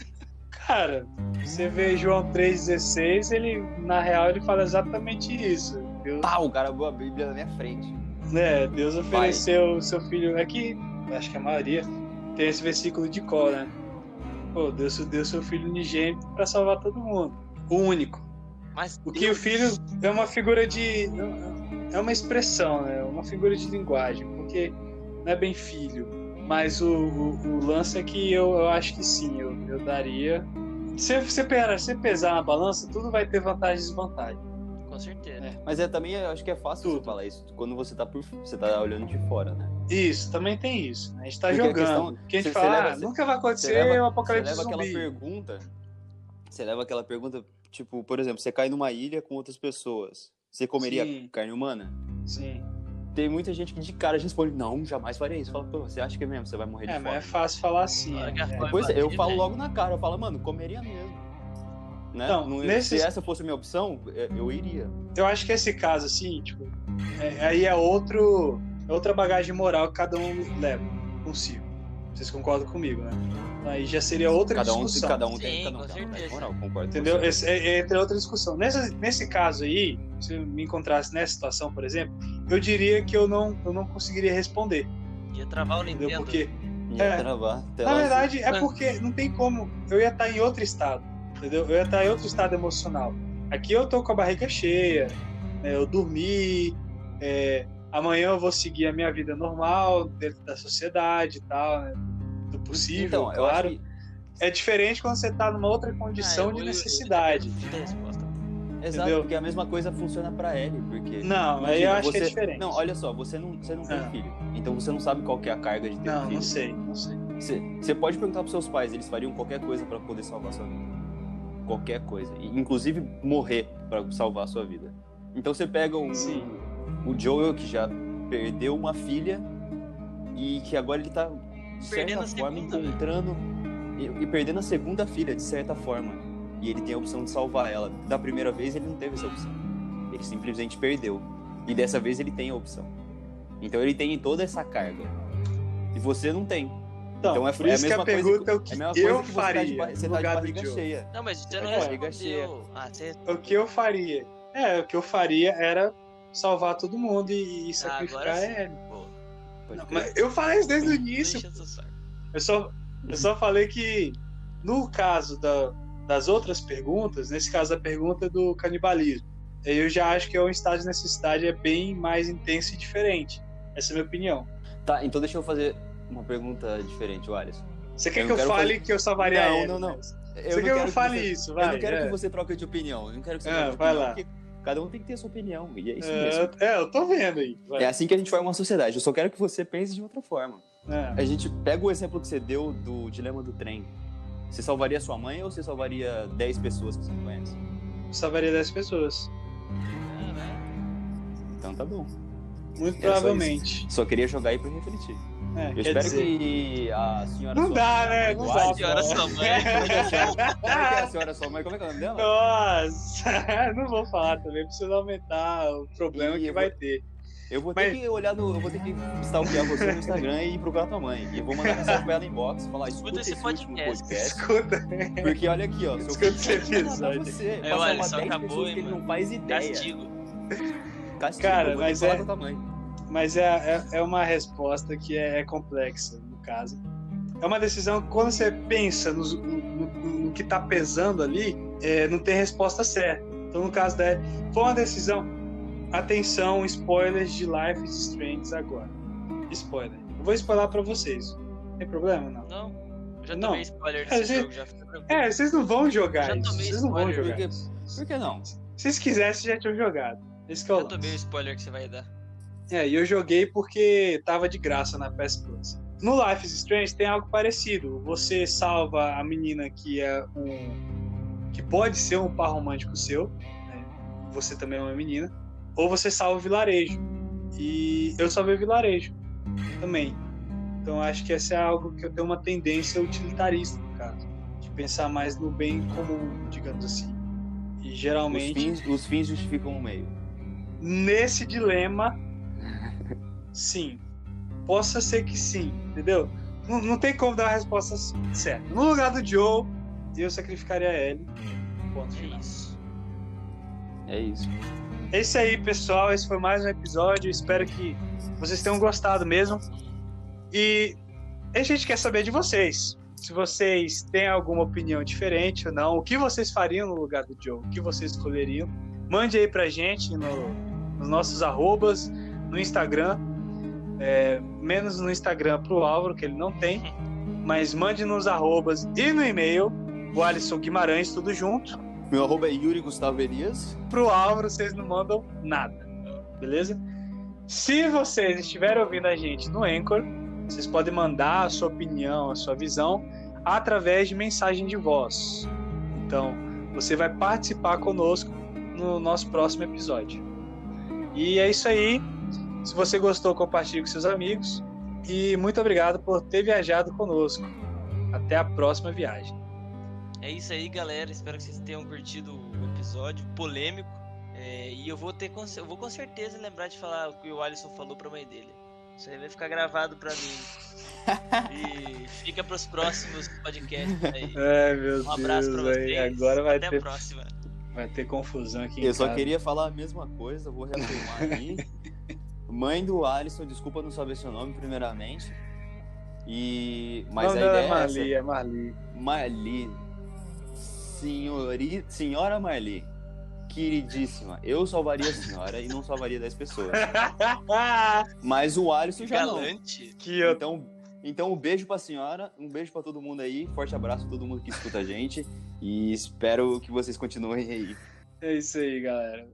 Cara, você vê João 3,16, ele, na real, ele fala exatamente isso. Deus, Pá, o cara abriu a Bíblia na minha frente. Né, Deus ofereceu o seu filho. Aqui, acho que a maioria tem esse versículo de cor, né? Pô, Deus deu seu filho unigênito pra salvar todo mundo. O único. Mas O que Deus- o filho é uma figura de. É uma expressão, né? Uma figura de linguagem, porque não é bem filho. Mas o, o, o lance é que eu, eu acho que sim, eu, eu daria. Se você se pesar na balança, tudo vai ter vantagem e desvantagem. Com certeza. É. Mas é também, eu acho que é fácil Tudo. você falar isso quando você tá por você tá olhando de fora, né? Isso, também tem isso. Né? A gente tá Porque a jogando. questão- Porque a gente você- fala, você ah, leva- você- nunca vai acontecer leva, o apocalipse você leva aquela pergunta. Você leva aquela pergunta, tipo, por exemplo, você cai numa ilha com outras pessoas. Você comeria Sim. carne humana? Sim. Tem muita gente que de cara já responde, não, jamais faria isso. Fala, pô, você acha que é mesmo? Você vai morrer de É, mas fome. é fácil falar assim. A É. fome Pois é, eu falo logo na cara, eu falo, mano, comeria mesmo. Né? Não, Não- nesses- Se essa fosse a minha opção, é, eu iria. Eu acho que esse caso, assim, tipo, é- aí é outro, é outra bagagem moral que cada um leva consigo. Vocês concordam comigo, né? Aí já seria outra Cada um, discussão. cada um tem, Sim, cada um com tem uma certeza. moral, concordo. Entendeu? Esse, é, é entre outra discussão. Nessa, nesse caso aí, se eu me encontrasse nessa situação, por exemplo, eu diria que eu não, eu não conseguiria responder. Ia travar o Entendeu? Nintendo. Porque, Ia é. travar. na verdade, é Ah. porque não tem como. Eu ia estar em outro estado. Entendeu? Eu ia estar em outro estado emocional. Aqui eu tô com a barriga cheia, né, eu dormi, é, amanhã eu vou seguir a minha vida normal, dentro da sociedade e tal, né, do possível, Então, claro. que É diferente quando você tá numa outra Ah, condição eu de necessidade. Exato, Entendeu? porque a mesma coisa funciona pra ele, porque... Não, aí eu Imagina, acho que é você- diferente. Não, olha só, você não, você não tem Ah. filho, então você não sabe qual que é a carga de ter um Não, filho. não sei, não sei. Você, você pode perguntar pros seus pais, eles fariam qualquer coisa pra poder salvar sua vida. Qualquer coisa, inclusive morrer pra salvar a sua vida. Então você pega um, Sim. o Joel que já perdeu uma filha e que agora ele tá de certa forma segunda, velho. encontrando e, e perdendo a segunda filha de certa forma. E ele tem a opção de salvar ela. Da primeira vez ele não teve essa opção. Ele simplesmente perdeu. E dessa vez ele tem a opção. Então ele tem toda essa carga. E você não tem. Então, Então é- por é a isso que a pergunta que- é o é que coisa eu que você tá de faria ba- você no tá de lugar do barriga cheia. Não, mas você não É, respondeu. cheia. Ah, você... O que eu faria? É, o que eu faria era salvar todo mundo e, e Ah, sacrificar sim. ele. Não, mas eu falei isso desde o início. Eu só, eu só falei que no caso da- das outras perguntas, nesse caso a pergunta do canibalismo, eu já acho que é um estado de necessidade é bem mais intenso e diferente. Essa é a minha opinião. Tá, então deixa eu fazer uma pergunta diferente, Alisson. Você quer Eu que eu fale fazer- que eu salvaria Não, ele? não, não. mas- Eu Você não quer que eu fale você- isso? Eu Vai, não quero é. que você troque de opinião. Eu não quero que você Ah, troque vai lá. cada um tem que ter sua opinião. E é isso É, mesmo. eu- é, eu tô vendo aí. vai. É assim que a gente forma uma sociedade. Eu só quero que você pense de outra forma. É. A gente pega o exemplo que você deu do dilema do trem. Você salvaria sua mãe ou você salvaria 10 pessoas que você não conhece? Salvaria 10 pessoas. Então tá bom. Muito É só provavelmente. Só queria jogar aí pra refletir. É, Eu quer espero dizer, que a senhora. Não sua dá, mãe, né? a mãe Não dá. Alisson- Senhora sua mãe. Como é que é a senhora sua mãe? Como é que é o nome dela? Nossa, não vou falar também, precisa aumentar o problema Ih, que vai vou- ter. Eu vou ter Mas- que olhar no. Eu vou ter que stalkear você no Instagram e procurar tua mãe. E eu vou mandar mensagem pra ela em box e falar, escuta esse esse, podcast. podcast. Escuta, Porque olha aqui, ó. Seu Escuta esse episódio. Você, É, olha, uma só 10 acabou, hein, que ele não mano. faz ideia. Castigo. Castigo, Cara, eu vou ter mas é- com a tua mãe. Mas é, é, é uma resposta que é, é complexa, no caso. É uma decisão que quando você pensa no, no- no que tá pesando ali, é, não tem resposta certa. Então, no caso da foi uma decisão. Atenção, spoilers de Life is Strange agora. Spoiler. Eu vou spoiler pra vocês. Tem problema, não? Não, eu já Não. tomei spoiler É, desse gente- jogo, já. É, vocês não vão jogar Já isso. tomei Vocês não vão spoiler, jogar porque-. Por que não? Se vocês quisessem, já tinham jogado. Esse que é o Já lance. tomei o spoiler que você vai dar. É, e eu joguei porque tava de graça na PS Plus. No Life is Strange tem algo parecido. Você salva a menina que é um. que pode ser um par romântico seu. né? Você também é uma menina. Ou você salva o vilarejo. E eu salvei o vilarejo também. Então acho que essa é algo que eu tenho uma tendência utilitarista, no caso. De pensar mais no bem comum, digamos assim. E Os geralmente fins, os fins justificam o meio. nesse dilema, sim. Possa ser que sim, entendeu? Não, não tem como dar uma resposta certa. No lugar do Joe, eu sacrificaria ele. Ponto É final. isso. É isso. É isso aí, pessoal. Esse foi mais um episódio. Espero que vocês tenham gostado mesmo. E a gente quer saber de vocês. Se vocês têm alguma opinião diferente ou não, o que vocês fariam no lugar do Joe, o que vocês escolheriam, mande aí pra gente no- nos nossos arrobas, no Instagram, é, menos no Instagram pro Álvaro, que ele não tem, mas mande nos arrobas e no e-mail, o Alisson Guimarães, tudo junto. Meu arroba é Yuri Gustavo Elias. Pro Álvaro vocês não mandam nada, beleza? Se vocês estiverem ouvindo a gente no Anchor, vocês podem mandar a sua opinião, a sua visão através de mensagem de voz. Então, você vai participar conosco no nosso próximo episódio. E é isso aí. Se você gostou, compartilhe com seus amigos. E muito obrigado por ter viajado conosco. Até a próxima viagem. É isso aí, galera. Espero que vocês tenham curtido o episódio polêmico. É, e eu vou ter com, eu vou com certeza lembrar de falar o que o Alisson falou pra mãe dele. Isso aí vai ficar gravado pra mim. e fica pros próximos podcasts aí. Ai, meu Um abraço pra vocês. Agora vai Até ter, a próxima. vai ter confusão aqui em Eu só casa. queria falar a mesma coisa, vou reafirmar aqui. Mãe do Alisson, desculpa não saber seu nome, primeiramente. E. Mas não, a não, ideia é Marli, é é Marli. Marli. Senhori... Senhora Marli. Queridíssima. Eu salvaria a senhora e não salvaria 10 pessoas. Mas o Alisson já não. Galante. que eu... Então, então um beijo pra senhora, um beijo pra todo mundo aí, forte abraço a todo mundo que escuta a gente e espero que vocês continuem aí. É isso aí, galera.